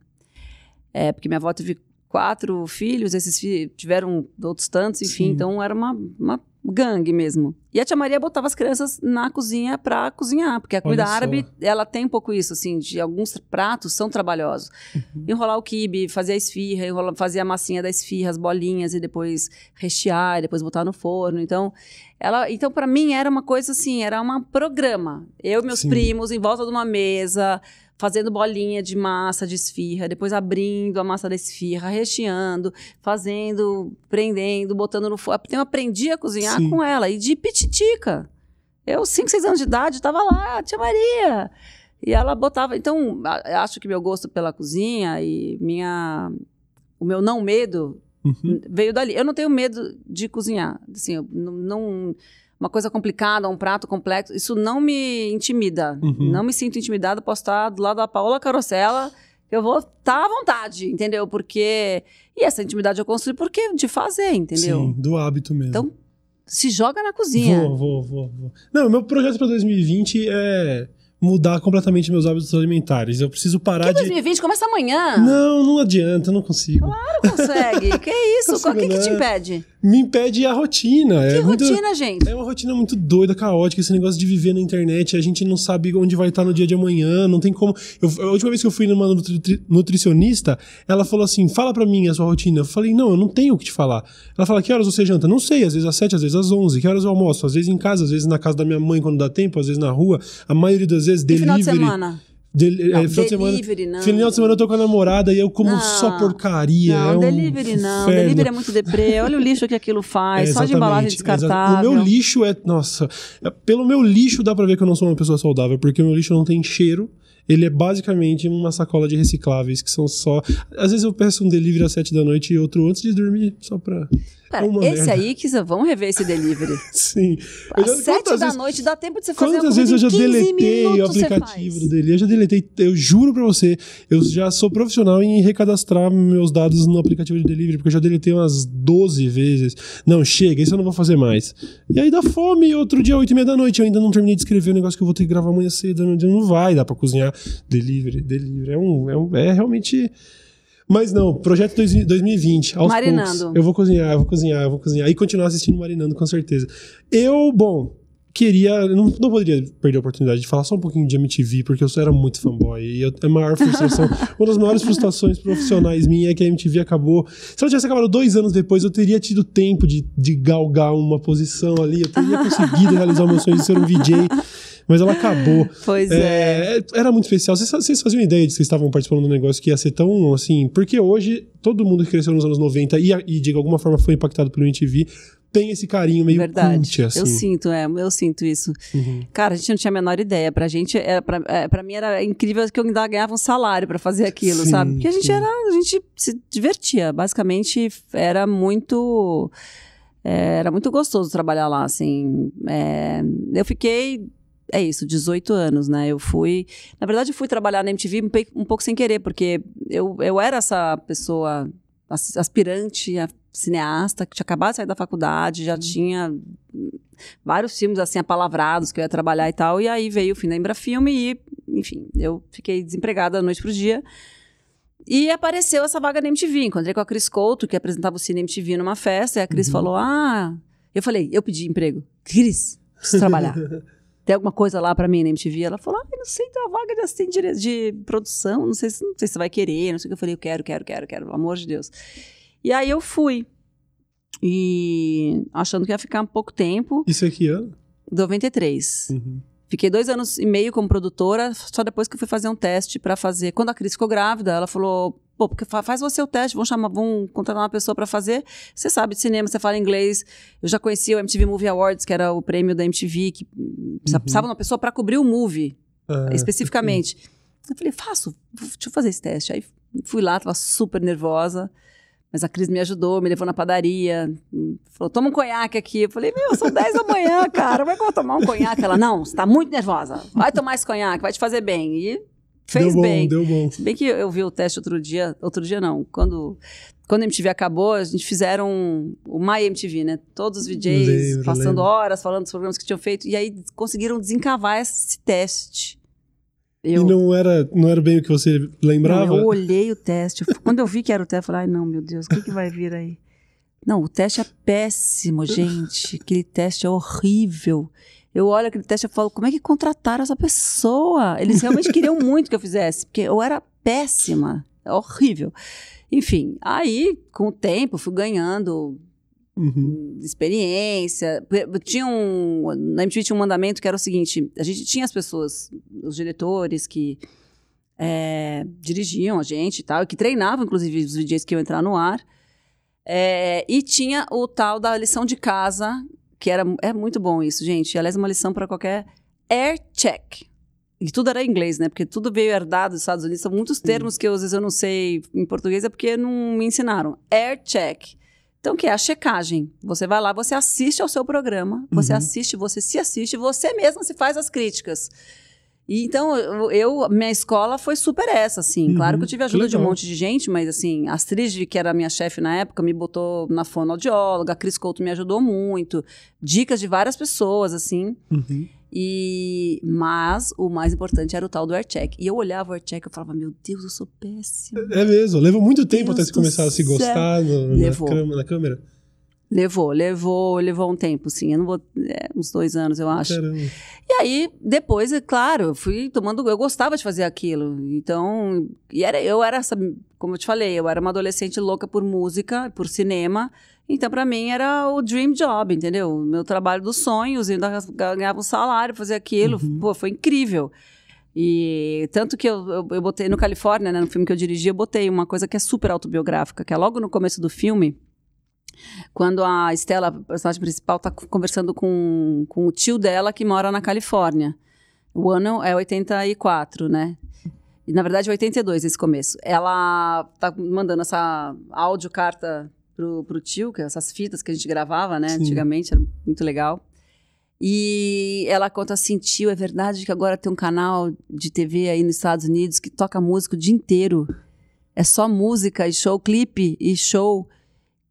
É, porque minha avó teve quatro filhos, esses filhos tiveram outros tantos, enfim, Sim. então era uma, uma gangue mesmo. E a tia Maria botava as crianças na cozinha pra cozinhar, porque a comida árabe, ela tem um pouco isso, assim, de alguns pratos são trabalhosos. Uhum. Enrolar o quibe, fazer a esfirra, enrolar, fazer a massinha da esfirra, as bolinhas, e depois rechear, e depois botar no forno. Então, ela, então para mim era uma coisa assim, era um programa. Eu e meus Sim. primos em volta de uma mesa, fazendo bolinha de massa de esfirra, depois abrindo a massa da esfirra, recheando, fazendo, prendendo, botando no forno. Eu aprendi a cozinhar Sim. com ela e de pititica. Eu, 5, 6 anos de idade, estava lá, tia Maria. E ela botava. Então, acho que meu gosto pela cozinha e minha. O meu não medo Uhum. veio dali. Eu não tenho medo de cozinhar. Assim, eu não- uma coisa complicada, um prato complexo, isso não me intimida. Uhum. Não me sinto intimidada. Posso estar do lado da Paola Carosella, eu vou estar à vontade, entendeu? Porque. E essa intimidade eu construí porque de fazer, entendeu? Sim, do hábito mesmo. Então, se joga na cozinha. Vou, vou, vou, vou. Não, meu projeto para 2020 é mudar completamente meus hábitos alimentares. Eu preciso parar Que de. 2020 começa amanhã. Não, não adianta, eu não consigo. Não consegue. que isso? O que, que te né? impede? Me impede a rotina. Que é muito- rotina, gente? É uma rotina muito doida, caótica, esse negócio de viver na internet. A gente não sabe onde vai estar no dia de amanhã, não tem como. Eu- a última vez que eu fui numa nutri- nutricionista, ela falou assim: fala pra mim a sua rotina. Eu falei: não, eu não tenho o que te falar. Ela fala: que horas você janta? Não sei, às vezes às 7, às vezes às 11. Que horas eu almoço? Às vezes em casa, às vezes na casa da minha mãe quando dá tempo, às vezes na rua. A maioria das vezes E final de delivery. semana? Não, é, final de semana. delivery, não. Final de semana eu tô com a namorada e eu como Não, só porcaria. Não, é um delivery não. inferno. Delivery é muito deprê. Olha o lixo que aquilo faz. É, só de embalagem descartável. O meu lixo é. Nossa. é- Pelo meu lixo dá pra ver que eu não sou uma pessoa saudável, porque o meu lixo não tem cheiro. Ele é basicamente uma sacola de recicláveis, que são só. Às vezes eu peço um delivery às sete da noite e outro antes de dormir, só pra. É uma esse merda. aí que vamos rever esse delivery. Sim. Às já- sete da vezes- noite dá tempo de você fazer Quantas vezes eu já comida em 15 deletei o aplicativo do Deli? Eu já deletei, eu juro pra você, eu já sou profissional em recadastrar meus dados no aplicativo de delivery, porque eu já deletei umas 12 vezes. Não, chega, isso eu não vou fazer mais. E aí dá fome, outro dia, 8 e meia da noite, eu ainda não terminei de escrever o negócio que eu vou ter que gravar amanhã cedo, não, não vai dar pra cozinhar. Delivery, delivery, é, um, é, um- é realmente... Mas não, projeto dois- 2020, aos Marinando. poucos. Eu vou cozinhar, eu vou cozinhar, eu vou cozinhar. E continuar assistindo Marinando, com certeza. Eu, bom, queria. Não, não poderia perder a oportunidade de falar só um pouquinho de MTV, porque eu era muito fanboy. E eu, a maior frustração, uma das maiores frustrações profissionais minha é que a MTV acabou. Se ela tivesse acabado dois anos depois, eu teria tido tempo de, de galgar uma posição ali, eu teria conseguido realizar o meu sonho de ser um VJ. Mas ela acabou. Pois é. É, era muito especial. Vocês, vocês faziam ideia de que vocês estavam participando de um negócio que ia ser tão assim. Porque hoje, todo mundo que cresceu nos anos 90 e, e de alguma forma foi impactado pelo MTV tem esse carinho meio Verdade. cult, assim. Eu sinto, é, eu sinto isso. Uhum. Cara, a gente não tinha a menor ideia. Pra gente, era, pra, é, pra mim era incrível que eu ainda ganhava um salário pra fazer aquilo, Sim, sabe? Porque a gente sim. era, a gente se divertia. Basicamente, era muito. é, Era muito gostoso trabalhar lá, assim. É, eu fiquei. É isso, 18 anos, né? Eu fui. Na verdade, eu fui trabalhar na MTV um, pouco sem querer, porque eu, eu era essa pessoa as- aspirante, a cineasta, que tinha acabado de sair da faculdade, já tinha hum, vários filmes assim apalavrados que eu ia trabalhar e tal. E aí veio o fim da Embrafilme e, enfim, eu fiquei desempregada da noite pro dia. E apareceu essa vaga na MTV. Encontrei com a Cris Couto, que apresentava o Cine MTV numa festa, e a Cris Uhum. falou: Ah, eu falei, eu pedi emprego. Cris, preciso trabalhar. Tem alguma coisa lá pra mim na MTV? Ela falou: Ah, não sei, tem uma vaga de assistente de, de produção, não sei, se- não sei se você vai querer, não sei o que. Eu falei: Eu quero, quero, quero, quero, pelo amor de Deus. E aí eu fui. E achando que ia ficar um pouco tempo, Isso aqui, ano? 93. Uhum. Fiquei dois anos e meio como produtora, só depois que eu fui fazer um teste pra fazer. Quando a Cris ficou grávida, ela falou: pô, porque fa- faz você o teste, vão chamar, vão contratar uma pessoa pra fazer. Você sabe de cinema, você fala inglês. Eu já conhecia o MTV Movie Awards, que era o prêmio da MTV, que hum, precisava uma pessoa pra cobrir o movie, Ah, especificamente. Eu falei: faço, deixa eu fazer esse teste. Aí fui lá, tava super nervosa. Mas a Cris me ajudou, me levou na padaria, falou, toma um conhaque aqui. Eu falei, meu, são 10 da manhã, cara, como é que eu vou tomar um conhaque? Ela, não, você tá muito nervosa, vai tomar esse conhaque, vai te fazer bem. E fez deu bom, bem. deu bom. Se bem que eu vi o teste outro dia, outro dia não, quando, quando a MTV acabou, a gente fizeram o My MTV, né? Todos os VJs Lembro, passando lembro. horas falando dos programas que tinham feito, e aí conseguiram desencavar esse teste. E Eu, não era, não era bem o que você lembrava? não, eu olhei o teste. Quando eu vi que era o teste, eu falei, ai não, meu Deus, o que, que vai vir aí? Não, o teste é péssimo, gente. Aquele teste é horrível. Eu olho aquele teste e falo, como é que contrataram essa pessoa? Eles realmente queriam muito que eu fizesse, porque eu era péssima. É horrível. Enfim, aí, com o tempo, fui ganhando Uhum. experiência. Tinha um, na MTV tinha um mandamento que era o seguinte: a gente tinha as pessoas, os diretores que é, dirigiam a gente e tal, e que treinavam, inclusive, os DJs que iam entrar no ar. É, e tinha o tal da lição de casa, que era é muito bom isso, gente. Aliás, é uma lição para qualquer air check. E tudo era em inglês, né? Porque tudo veio herdado dos Estados Unidos. São muitos termos que eu, às vezes eu não sei em português, é porque não me ensinaram. Air check. Então, o que é a checagem? Você vai lá, você assiste ao seu programa, você Uhum. assiste, você se assiste, você mesma se faz as críticas. E então, eu, eu- minha escola foi super essa, assim. Uhum, Claro que eu tive ajuda de um monte de gente, mas assim, a Astrid, que era minha chefe na época, me botou na fonoaudióloga, a Cris Couto me ajudou muito, dicas de várias pessoas, assim. Uhum. E mas o mais importante era o tal do aircheck. E eu olhava o aircheck e eu falava, meu Deus, eu sou péssima. É mesmo, levou muito tempo Deus até você começar a se gostar no- na, na câmera. Levou, levou, levou um tempo, sim. Eu não vou. é, uns dois anos, eu acho. Caramba. E aí, depois, é claro, eu fui tomando. Eu gostava de fazer aquilo. Então. E era, eu era, essa, como eu te falei, eu era uma adolescente louca por música, por cinema. Então, pra mim, era o dream job, entendeu? O meu trabalho dos sonhos, eu ganhava um salário, fazer aquilo. Uhum. Pô, foi incrível. E tanto que eu, eu, eu botei no Califórnia, né, no filme que eu dirigi, eu botei uma coisa que é super autobiográfica, que é logo no começo do filme, quando a Estela, a personagem principal, está conversando com, com o tio dela que mora na Califórnia. O ano é 84, né? E, na verdade, 82 esse começo. Ela tá mandando essa áudio carta pro, pro tio, que é essas fitas que a gente gravava, né? Sim. Antigamente, era muito legal. E ela conta assim, tio, é verdade que agora tem um canal de TV aí nos Estados Unidos que toca música o dia inteiro. É só música e show, clipe e show.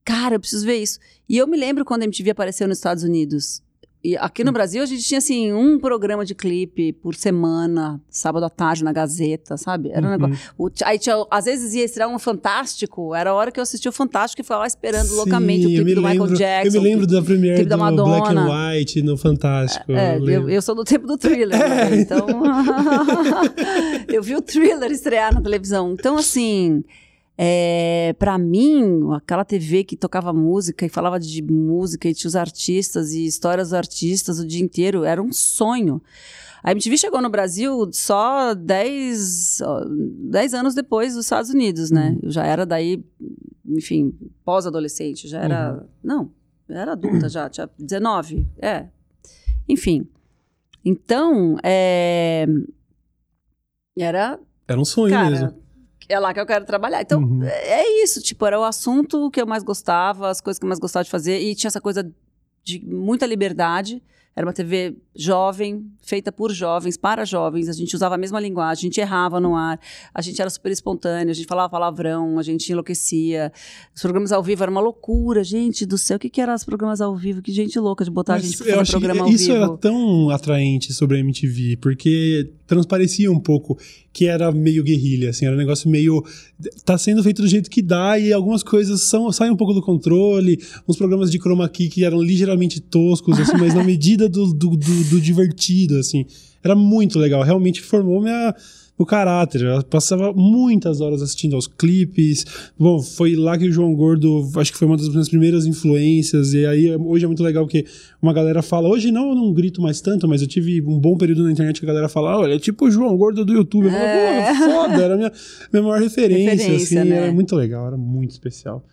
Cara, eu preciso ver isso. E eu me lembro quando a MTV apareceu nos Estados Unidos. E aqui no Brasil a gente tinha assim um programa de clipe por semana, sábado à tarde na Gazeta, sabe? Era um uhum. negócio. O, aí tinha, às vezes ia estrear um Fantástico, era a hora que eu assistia o Fantástico e ficava lá esperando Sim, loucamente o clipe do lembro, Michael Jackson. Eu me lembro da primeira do da Madonna. Black and White no Fantástico. É, eu, eu, eu, sou do tempo do thriller, é. né? então eu vi o thriller estrear na televisão. Então assim, é, para mim, aquela TV que tocava música e falava de música e tinha os artistas e histórias dos artistas o dia inteiro, era um sonho. A MTV chegou no Brasil só 10, 10 anos depois dos Estados Unidos, né? Uhum. Eu já era daí, enfim, pós-adolescente, já era. Uhum. Não, era adulta já, tinha 19, é. Enfim. Então, é, era. Era um sonho cara, mesmo é lá que eu quero trabalhar. Então, uhum. é isso, tipo, era o assunto que eu mais gostava, as coisas que eu mais gostava de fazer, e tinha essa coisa de muita liberdade. Era uma TV jovem, feita por jovens, para jovens. A gente usava a mesma linguagem, a gente errava no ar, a gente era super espontâneo, a gente falava palavrão, a gente enlouquecia. Os programas ao vivo era uma loucura, gente do céu. O que, que eram os programas ao vivo? Que gente louca de botar Mas a gente pra fazer programa ao isso vivo. Isso era tão atraente sobre a MTV, porque transparecia um pouco que era meio guerrilha, assim, era um negócio meio. tá sendo feito do jeito que dá e algumas coisas são, saem um pouco do controle. Uns programas de chroma key que eram ligeiramente toscos, assim, mas na medida do, do, do, do divertido, assim. Era muito legal, realmente formou minha o caráter. Eu passava muitas horas assistindo aos clipes. Bom, foi lá que o João Gordo, acho que foi uma das minhas primeiras influências. E aí, hoje é muito legal que uma galera fala. Hoje não, eu não grito mais tanto, mas eu tive um bom período na internet que a galera fala: olha, é tipo o João Gordo do YouTube. Eu é. falava, foda, era a minha, minha maior referência. referência assim, né? Era muito legal, era muito especial.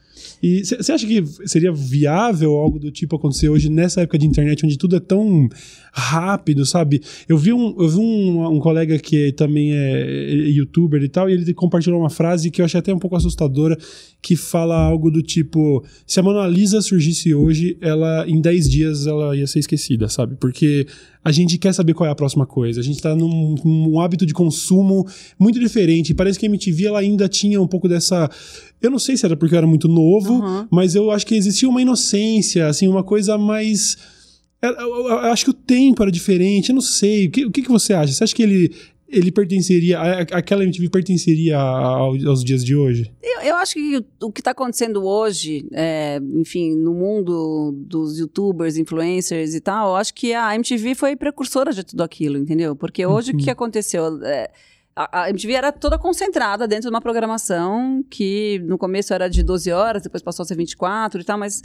E você acha que seria viável algo do tipo acontecer hoje nessa época de internet onde tudo é tão rápido, sabe? Eu vi um, eu vi um, um colega que também é youtuber e tal, e ele compartilhou uma frase que eu achei até um pouco assustadora, que fala algo do tipo: se a Mona Lisa surgisse hoje, ela em 10 dias ela ia ser esquecida, sabe? Porque a gente quer saber qual é a próxima coisa. A gente tá num, num hábito de consumo muito diferente. Parece que a MTV ela ainda tinha um pouco dessa eu não sei se era porque eu era muito novo, uhum. mas eu acho que existia uma inocência, assim, uma coisa mais. Eu, eu, eu acho que o tempo era diferente, eu não sei. O que, o que, que você acha? Você acha que ele, ele pertenceria, aquela MTV pertenceria aos dias de hoje? Eu, eu acho que o que está acontecendo hoje, é, enfim, no mundo dos youtubers, influencers e tal, eu acho que a MTV foi precursora de tudo aquilo, entendeu? Porque hoje uhum. o que uhum. aconteceu? É, a, a MTV era toda concentrada dentro de uma programação que no começo era de 12 horas, depois passou a ser 24 e tal, mas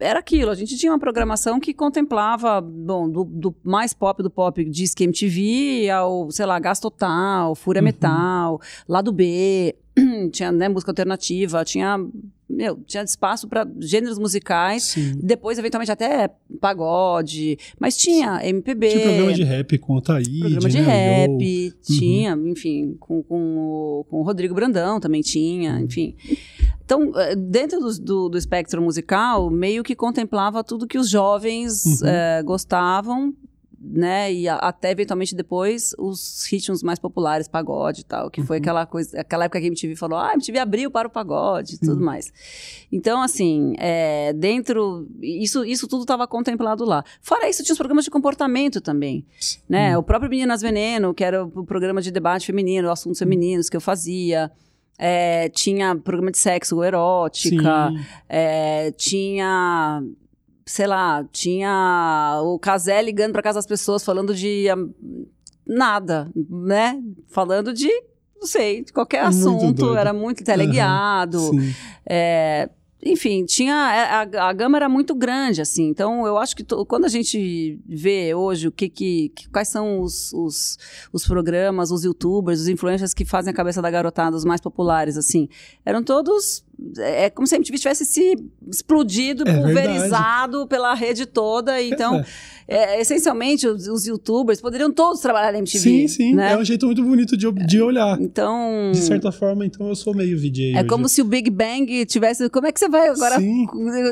era aquilo. A gente tinha uma programação que contemplava, bom, do, do mais pop do pop, Disque MTV, ao, sei lá, Gás Total, Fúria uhum. Metal, Lado B, tinha né, música alternativa, tinha meu, tinha espaço para gêneros musicais, Sim. depois eventualmente até pagode, mas tinha MPB. Tinha programa de rap com o Taíde, Programa de né, rap, uhum. tinha, enfim, com, com, o, com o Rodrigo Brandão também tinha, uhum. enfim. Então, eh, dentro do, do, do, espectro musical, meio que contemplava tudo que os jovens uhum. é, gostavam, né? E a, até eventualmente depois os ritmos mais populares, pagode e tal, que foi uhum. aquela coisa, aquela época que a MTV falou, ah, a MTV abriu para o pagode e tudo uhum. mais. Então, assim, é, dentro, isso, isso tudo estava contemplado lá. Fora isso, tinha os programas de comportamento também, né? O próprio Meninas Veneno, que era o programa de debate feminino, assuntos femininos que eu fazia. É, tinha programa de sexo erótica, é, tinha sei lá, tinha o Casé ligando para casa das pessoas falando de um, nada, né? Falando de, não sei, de qualquer assunto, era muito teleguiado. Uhum, é, enfim, tinha a, a, gama era muito grande, assim. Então, eu acho que to, quando a gente vê hoje o que, que, que quais são os, os, os, programas, os YouTubers, os influencers que fazem a cabeça da garotada, os mais populares, assim, eram todos é, é como se a MTV tivesse se explodido, é pulverizado verdade. pela rede toda. Então, é. é, essencialmente, os, os, youtubers poderiam todos trabalhar na MTV. Sim, sim. Né? É um jeito muito bonito de, de olhar. Então. De certa forma, então eu sou meio VJ. É hoje. como se o Big Bang tivesse. Como é que você vai agora sim.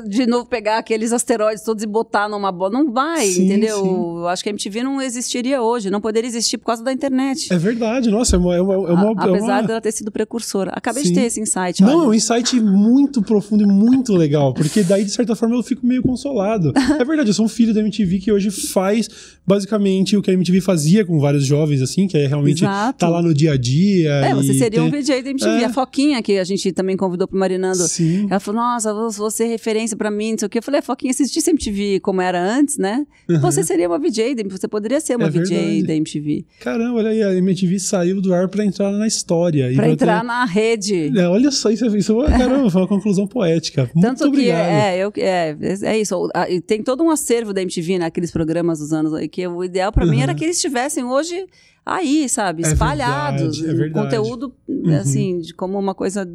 de novo pegar aqueles asteroides todos e botar numa bola? Não vai, sim, entendeu? Sim. Eu acho que a MTV não existiria hoje, não poderia existir por causa da internet. É verdade, nossa, é uma. É uma, é uma apesar dela ter sido precursora. Acabei de ter esse insight. Não, é um insight muito profundo e muito legal, porque daí, de certa forma, eu fico meio consolado. é verdade, eu sou um filho da MTV que hoje faz basicamente o que a MTV fazia com vários jovens, assim, que é realmente Exato. tá lá no dia a dia. É, você seria um VJ da MTV. É. A Foquinha, que a gente também convidou pro Marinando, Sim. ela falou: Nossa, você é referência pra mim, não sei o quê. Eu falei: Foquinha, assistisse MTV como era antes, né? Uhum. Você seria uma VJ, você poderia ser uma é VJ verdade. da MTV. Caramba, olha aí, a MTV saiu do ar pra entrar na história. Pra entrar ter... na rede. É, olha só, isso, é, isso é caramba, foi uma conclusão poética. Muito Tanto obrigado. que é, eu, é, é isso. Tem todo um acervo da MTV naqueles programas dos anos que o ideal para uhum. mim era que eles estivessem hoje aí, sabe, é espalhados, verdade, é verdade. conteúdo uhum. assim, de como uma coisa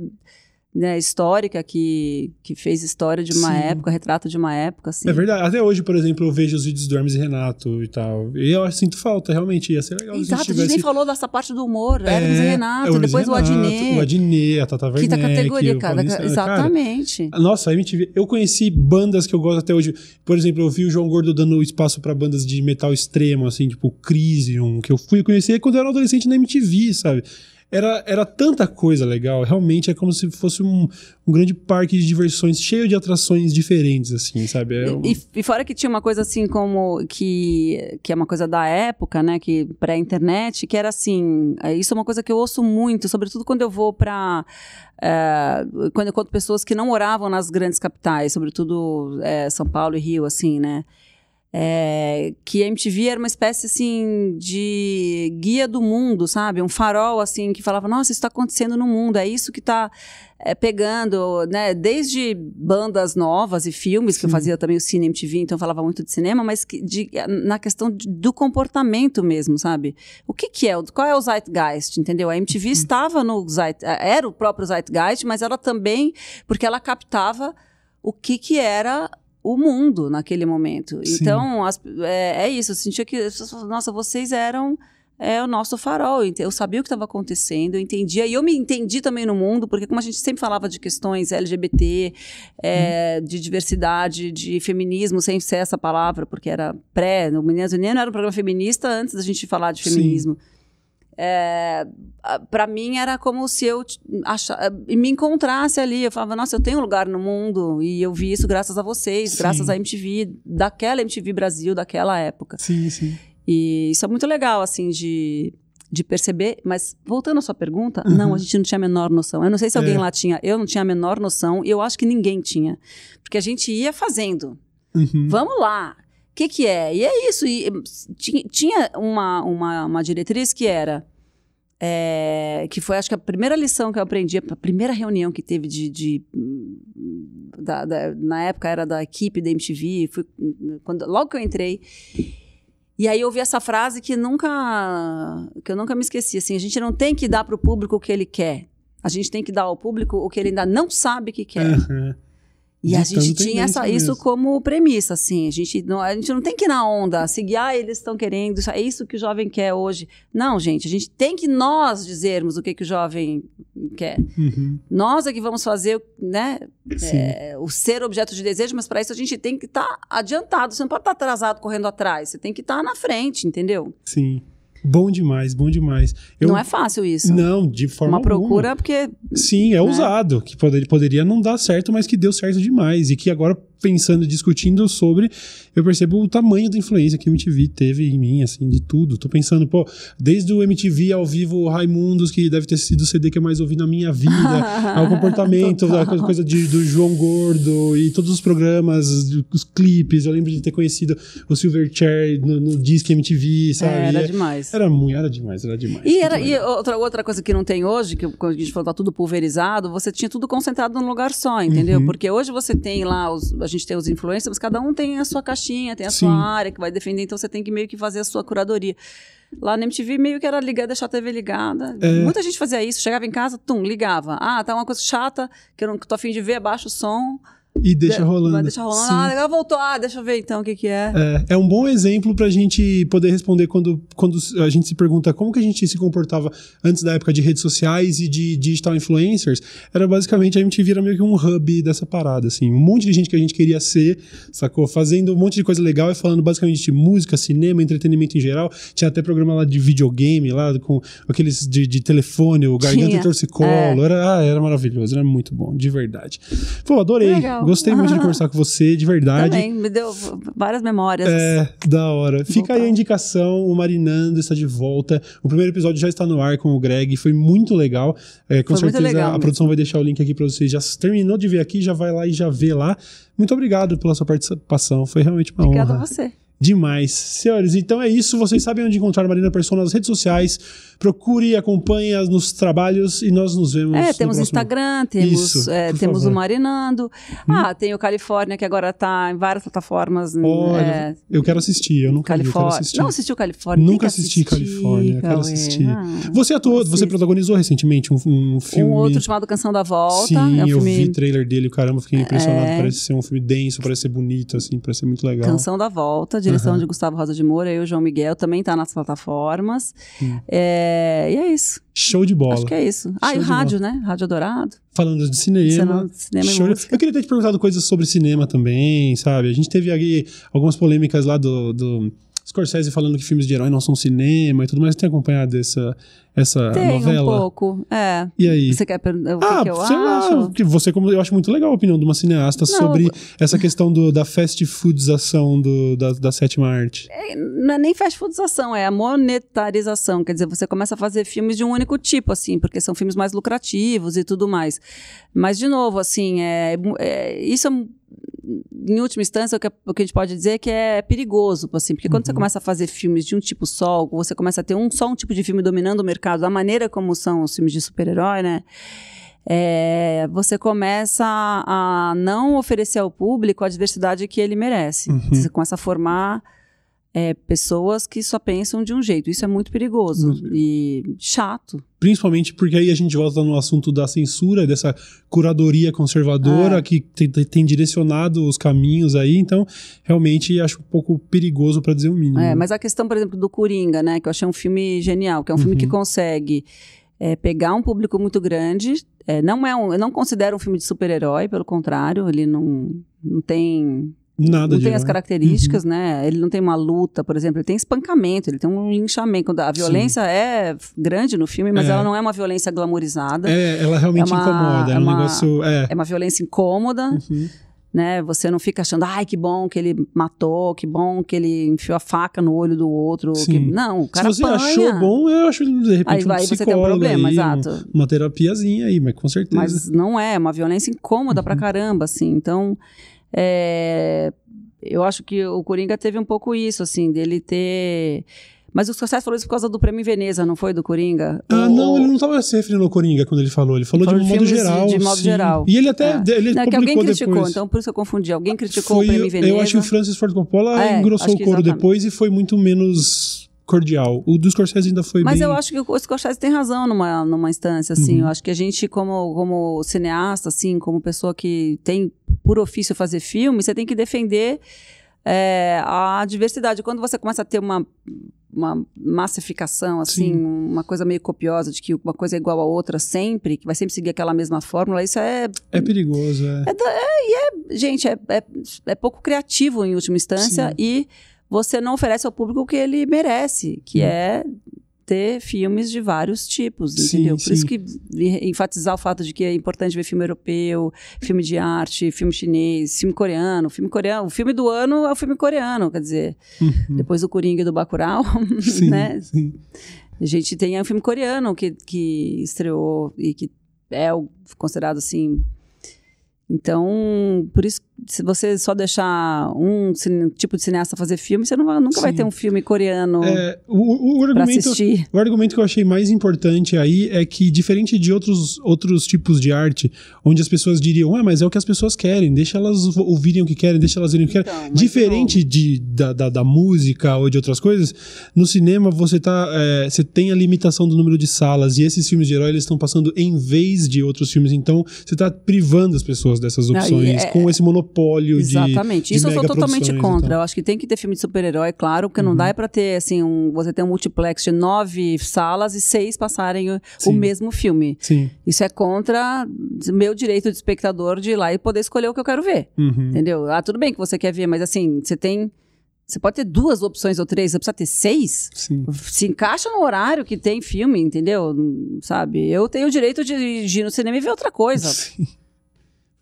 né, histórica que, que fez história de uma Sim. época, retrato de uma época. Assim. É verdade. Até hoje, por exemplo, eu vejo os vídeos do Hermes e Renato e tal. E eu sinto falta, realmente. Ia ser legal. Exato, a gente, tivesse... a gente nem falou dessa parte do humor. É, Hermes e Renato, Hermes depois Renato, o Adnet. O Adnet, a Tata Werneck. Quinta categoria, cara. Exatamente. Cara, nossa, a MTV. Eu conheci bandas que eu gosto até hoje. Por exemplo, eu vi o João Gordo dando espaço para bandas de metal extremo, assim, tipo Crisium, que eu fui conhecer quando eu era adolescente na MTV, sabe? Era, era tanta coisa legal. Realmente é como se fosse um, um grande parque de diversões cheio de atrações diferentes, assim, sabe? É um... e, e, fora que tinha uma coisa assim como que, que é uma coisa da época, né? Que pré-internet, que era assim. É, isso é uma coisa que eu ouço muito, sobretudo quando eu vou para é, quando eu conto pessoas que não moravam nas grandes capitais, sobretudo é, São Paulo e Rio, assim, né? É, que a MTV era uma espécie assim de guia do mundo, sabe? Um farol assim que falava, nossa, isso está acontecendo no mundo, é isso que está é, pegando, né? Desde bandas novas e filmes, Sim. que eu fazia também o Cine MTV, então eu falava muito de cinema, mas que, de, na questão de, do comportamento mesmo, sabe? O que, que é? Qual é o Zeitgeist, entendeu? A MTV uhum. estava no Zeit, era o próprio Zeitgeist, mas ela também, porque ela captava o que, que era o mundo naquele momento. Sim. Então, as, é, é, isso. Eu sentia que, nossa, vocês eram é, o nosso farol. Eu sabia o que estava acontecendo, eu entendia. E eu me entendi também no mundo, porque como a gente sempre falava de questões LGBT, é, hum. de diversidade, de feminismo, sem ser essa palavra, porque era pré, no Meninas Unidas era um programa feminista antes da gente falar de feminismo. Sim é, para mim era como se eu achar, me encontrasse ali. Eu falava, nossa, eu tenho um lugar no mundo e eu vi isso graças a vocês, sim. graças à MTV, daquela MTV Brasil, daquela época. Sim, sim. E isso é muito legal, assim, de, de perceber. Mas voltando à sua pergunta, uhum. não, a gente não tinha a menor noção. Eu não sei se alguém é. lá tinha, eu não tinha a menor noção e eu acho que ninguém tinha. Porque a gente ia fazendo. Uhum. Vamos lá, o que, que é? E é isso. E, tinha, tinha uma, uma, uma diretriz que era. É, que foi, acho que a primeira lição que eu aprendi, a primeira reunião que teve de. de da, da, na época era da equipe da MTV, fui, quando, logo que eu entrei. E aí eu ouvi essa frase que nunca que eu nunca me esqueci, assim, a gente não tem que dar para o público o que ele quer. A gente tem que dar ao público o que ele ainda não sabe que quer. Uhum. E a gente tinha essa, isso como premissa, assim. A gente, não, a gente não tem que ir na onda, seguir, ah, eles estão querendo, é isso que o jovem quer hoje. Não, gente, a gente tem que nós dizermos o que, que o jovem quer. Uhum. Nós é que vamos fazer, né? É, o ser objeto de desejo, mas para isso a gente tem que estar tá adiantado. Você não pode estar tá atrasado correndo atrás. Você tem que estar tá na frente, entendeu? Sim. Bom demais, bom demais. Eu, não é fácil isso. Não, de forma Uma procura, porque... Sim, é né? usado, que poderia não dar certo, mas que deu certo demais. E que agora pensando, discutindo sobre, eu percebo o tamanho da influência que a MTV teve em mim, assim, de tudo. Tô pensando, pô, desde o MTV ao vivo Raimundos, que deve ter sido o CD que eu mais ouvi na minha vida, ao comportamento, a coisa de, do João Gordo e todos os programas, os clipes. Eu lembro de ter conhecido o Silverchair no, no Disque MTV, sabe? É, era demais. Era muito, era demais, era demais. E, era, e outra, outra coisa que não tem hoje, que quando a gente falou tá tudo pulverizado, você tinha tudo concentrado num lugar só, entendeu? Uhum. Porque hoje você tem lá, os, gente tem os influencers, mas cada um tem a sua caixinha, tem a Sim. sua área que vai defender, então você tem que meio que fazer a sua curadoria. Lá na MTV meio que era ligar, deixar a TV ligada. É. Muita gente fazia isso, chegava em casa, tum, ligava. Ah, tá uma coisa chata, que eu não tô afim de ver, abaixa o som. E deixa de- rolando. Vai deixar rolando. Sim. Ah, legal, voltou. Ah, deixa eu ver então o que que é. É, é um bom exemplo pra gente poder responder quando, quando a gente se pergunta como que a gente se comportava antes da época de redes sociais e de digital influencers. Era basicamente a MTV era meio que um hub dessa parada, assim. Um monte de gente que a gente queria ser, sacou? Fazendo um monte de coisa legal e falando basicamente de música, cinema, entretenimento em geral. Tinha até programa lá de videogame, lá com aqueles de, de telefone, o Garganta Tinha, Torcicolo. Era, ah, era maravilhoso, era muito bom, de verdade. Pô, adorei. Legal. Gostei muito de conversar com você, de verdade. Também, me deu várias memórias. É, da hora. Fica aí a indicação, o Marinando está de volta. O primeiro episódio já está no ar com o Greg, foi muito legal. É, com Foi certeza legal a mesmo. produção vai deixar o link aqui para você. Já terminou de ver aqui, já vai lá e já vê lá. Muito obrigado pela sua participação, foi realmente uma Obrigada a honra. você. Demais. Senhores, então é isso. Vocês sabem onde encontrar a Marina Persona nas redes sociais. Procure, acompanhe nos trabalhos e nós nos vemos. É, no temos próximo- Instagram, temos, Isso, é, temos o favor. Hum. Marinando. Ah, tem o Califórnia, que agora tá em várias plataformas. Olha, é, eu quero assistir, eu nunca vi, eu quero Califórnia. assistir. Não assistiu Califórnia? Nunca assisti assistir, Califórnia, quero assistir. Ah, Você atuou, você protagonizou recentemente um, um filme. Um outro chamado Canção da Volta. Sim, é um eu filme vi trailer dele, caramba, fiquei impressionado. É. Parece ser um filme denso, parece ser bonito, assim, parece ser muito legal. Canção da Volta, direção Aham. de Gustavo Rosa de Moura, eu e o João Miguel, também tá nas plataformas. Hum. É, e é isso. Show de bola. Acho que é isso. Ah, Show e o rádio, né? Rádio Adorado. Falando de cinema. Cinema, cinema e show de-. Eu queria ter te perguntado coisas sobre cinema também, sabe? A gente teve aí algumas polêmicas lá do, do Scorsese falando que filmes de herói não são cinema e tudo mais. Você tem acompanhado essa, essa Tem novela? um pouco. É. E aí? Você quer perguntar o que, Ah, que eu sei lá, acho? que você, como eu acho muito legal a opinião de uma cineasta sobre essa questão do, da fast foodização do, da, da sétima arte. não é nem fast foodização, é a monetarização. Quer dizer, você começa a fazer filmes de um único tipo, assim, porque são filmes mais lucrativos e tudo mais. Mas, de novo, assim, é, é- isso é, em última instância, o que, o que a gente pode dizer é que é perigoso, assim, porque quando você começa a fazer filmes de um tipo só, você começa a ter um, só um tipo de filme dominando o mercado, da maneira como são os filmes de super-herói, né? é, você começa a não oferecer ao público a diversidade que ele merece. Uhum. Você começa a formar é, pessoas que só pensam de um jeito. Isso é muito perigoso Muito e chato. Principalmente porque aí a gente volta no assunto da censura, dessa curadoria conservadora É. que tem, tem- direcionado os caminhos aí. Então, realmente acho um pouco perigoso, para dizer o mínimo. É, mas a questão, por exemplo, do Coringa, né? Que eu achei um filme genial, que é um filme que Uhum. consegue é, pegar um público muito grande. é, não é um, eu não considero um filme de super-herói, pelo contrário, ele não, não tem Nada não tem as características, né? Ele não tem uma luta, por exemplo, ele tem espancamento, ele tem um linchamento. A violência é grande no filme, mas É. ela não é uma violência glamorizada. É, É, ela realmente É uma- incomoda. É, é um uma- negócio. É. uma violência incômoda, Uhum. né? Você não fica achando, ai, que bom que ele matou, que bom que ele enfiou a faca no olho do outro. Sim. que- Não, o Se cara você apanha. achou bom, eu acho, de repente, Aí um vai, você tem um problema, aí, exato. um- uma terapiazinha aí, mas com certeza. Mas não é, é uma violência incômoda Uhum. pra caramba, assim. Então, é, eu acho que o Coringa teve um pouco isso, assim, dele ter... Mas o Scorsese falou isso por causa do prêmio em Veneza, não foi, do Coringa? Ah, não, ele não estava se referindo ao Coringa quando ele falou. Ele falou, Falou de de modo filmes de- geral. de modo sim. geral. E ele até É. ele Não, é que alguém publicou criticou, depois. então por isso eu confundi. Alguém criticou Foi- o prêmio em Veneza. Eu acho que o Francis Ford Coppola É, engrossou o couro exatamente. depois e foi muito menos cordial. O do Scorsese ainda foi Mas bem... eu acho que o Scorsese tem razão numa, numa instância, assim. Uhum. Eu acho que a gente, como, como cineasta, assim, como pessoa que tem por ofício fazer filme, você tem que defender é, a diversidade. Quando você começa a ter uma, uma massificação, assim, Sim. uma coisa meio copiosa, de que uma coisa é igual a outra sempre, que vai sempre seguir aquela mesma fórmula, isso é É perigoso, é. gente, é, é, é pouco criativo em última instância Sim. e você não oferece ao público o que ele merece, que Hum. é ter filmes de vários tipos, Sim, entendeu? Por sim. isso que enfatizar o fato de que é importante ver filme europeu, filme de arte, filme chinês, filme coreano. Filme coreano, o filme do ano é o filme coreano, quer dizer, depois do Coringa e do Bacurau, Uhum. Sim, né? sim. A gente tem um filme coreano que, que estreou e que é o- considerado assim. Então, por isso, se você só deixar um cine- tipo de cineasta fazer filme, você não vai- nunca vai Sim. ter um filme coreano É, o, o argumento, assistir. o argumento que eu achei mais importante aí é que, diferente de outros, outros tipos de arte, onde as pessoas diriam, ah, mas é o que as pessoas querem, deixa elas ouvirem o que querem, deixa elas verem o que querem. Então, mas Diferente de, da, da, da música ou de outras coisas, no cinema você, tá, é, você tem a limitação do número de salas, e esses filmes de herói eles estão passando em vez de outros filmes, então você está privando as pessoas dessas Não, opções, é- com esse monopólio de. Exatamente. de Isso eu sou totalmente megaproduções e contra. Eu acho que tem que ter filme de super-herói, claro, porque não dá é pra ter, assim, um, você ter um multiplex de nove salas e seis passarem o, o mesmo filme. Sim. Isso é contra meu direito de espectador de ir lá e poder escolher o que eu quero ver. Uhum. Entendeu? Ah, tudo bem que você quer ver, mas assim, você tem. Você pode ter duas opções ou três, você precisa ter seis? Sim. Se encaixa no horário que tem filme, entendeu? Sabe? Eu tenho o direito de de ir no cinema e ver outra coisa. Sim.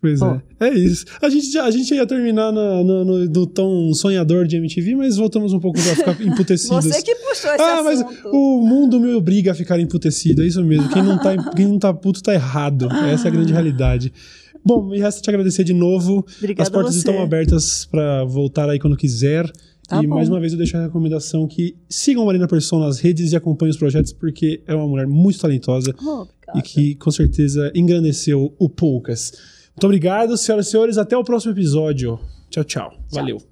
Pois é. É isso. A gente, a gente ia terminar na- no, no, no tom sonhador de MTV, mas voltamos um pouco pra ficar emputecidos. Você que puxou esse ah, mas assunto. o mundo me obriga a ficar emputecido, é isso mesmo. Quem não tá, quem não tá puto tá errado. Essa é a grande realidade. Bom, me resta te agradecer de novo. Obrigada As portas estão abertas pra voltar aí quando quiser. Tá e bom. mais uma vez eu deixo a recomendação que sigam a Marina Persson nas redes e acompanhem os projetos, porque é uma mulher muito talentosa Oh, e que com certeza engrandeceu o Poucas. Muito obrigado, senhoras e senhores. Até o próximo episódio. Tchau, tchau. Valeu.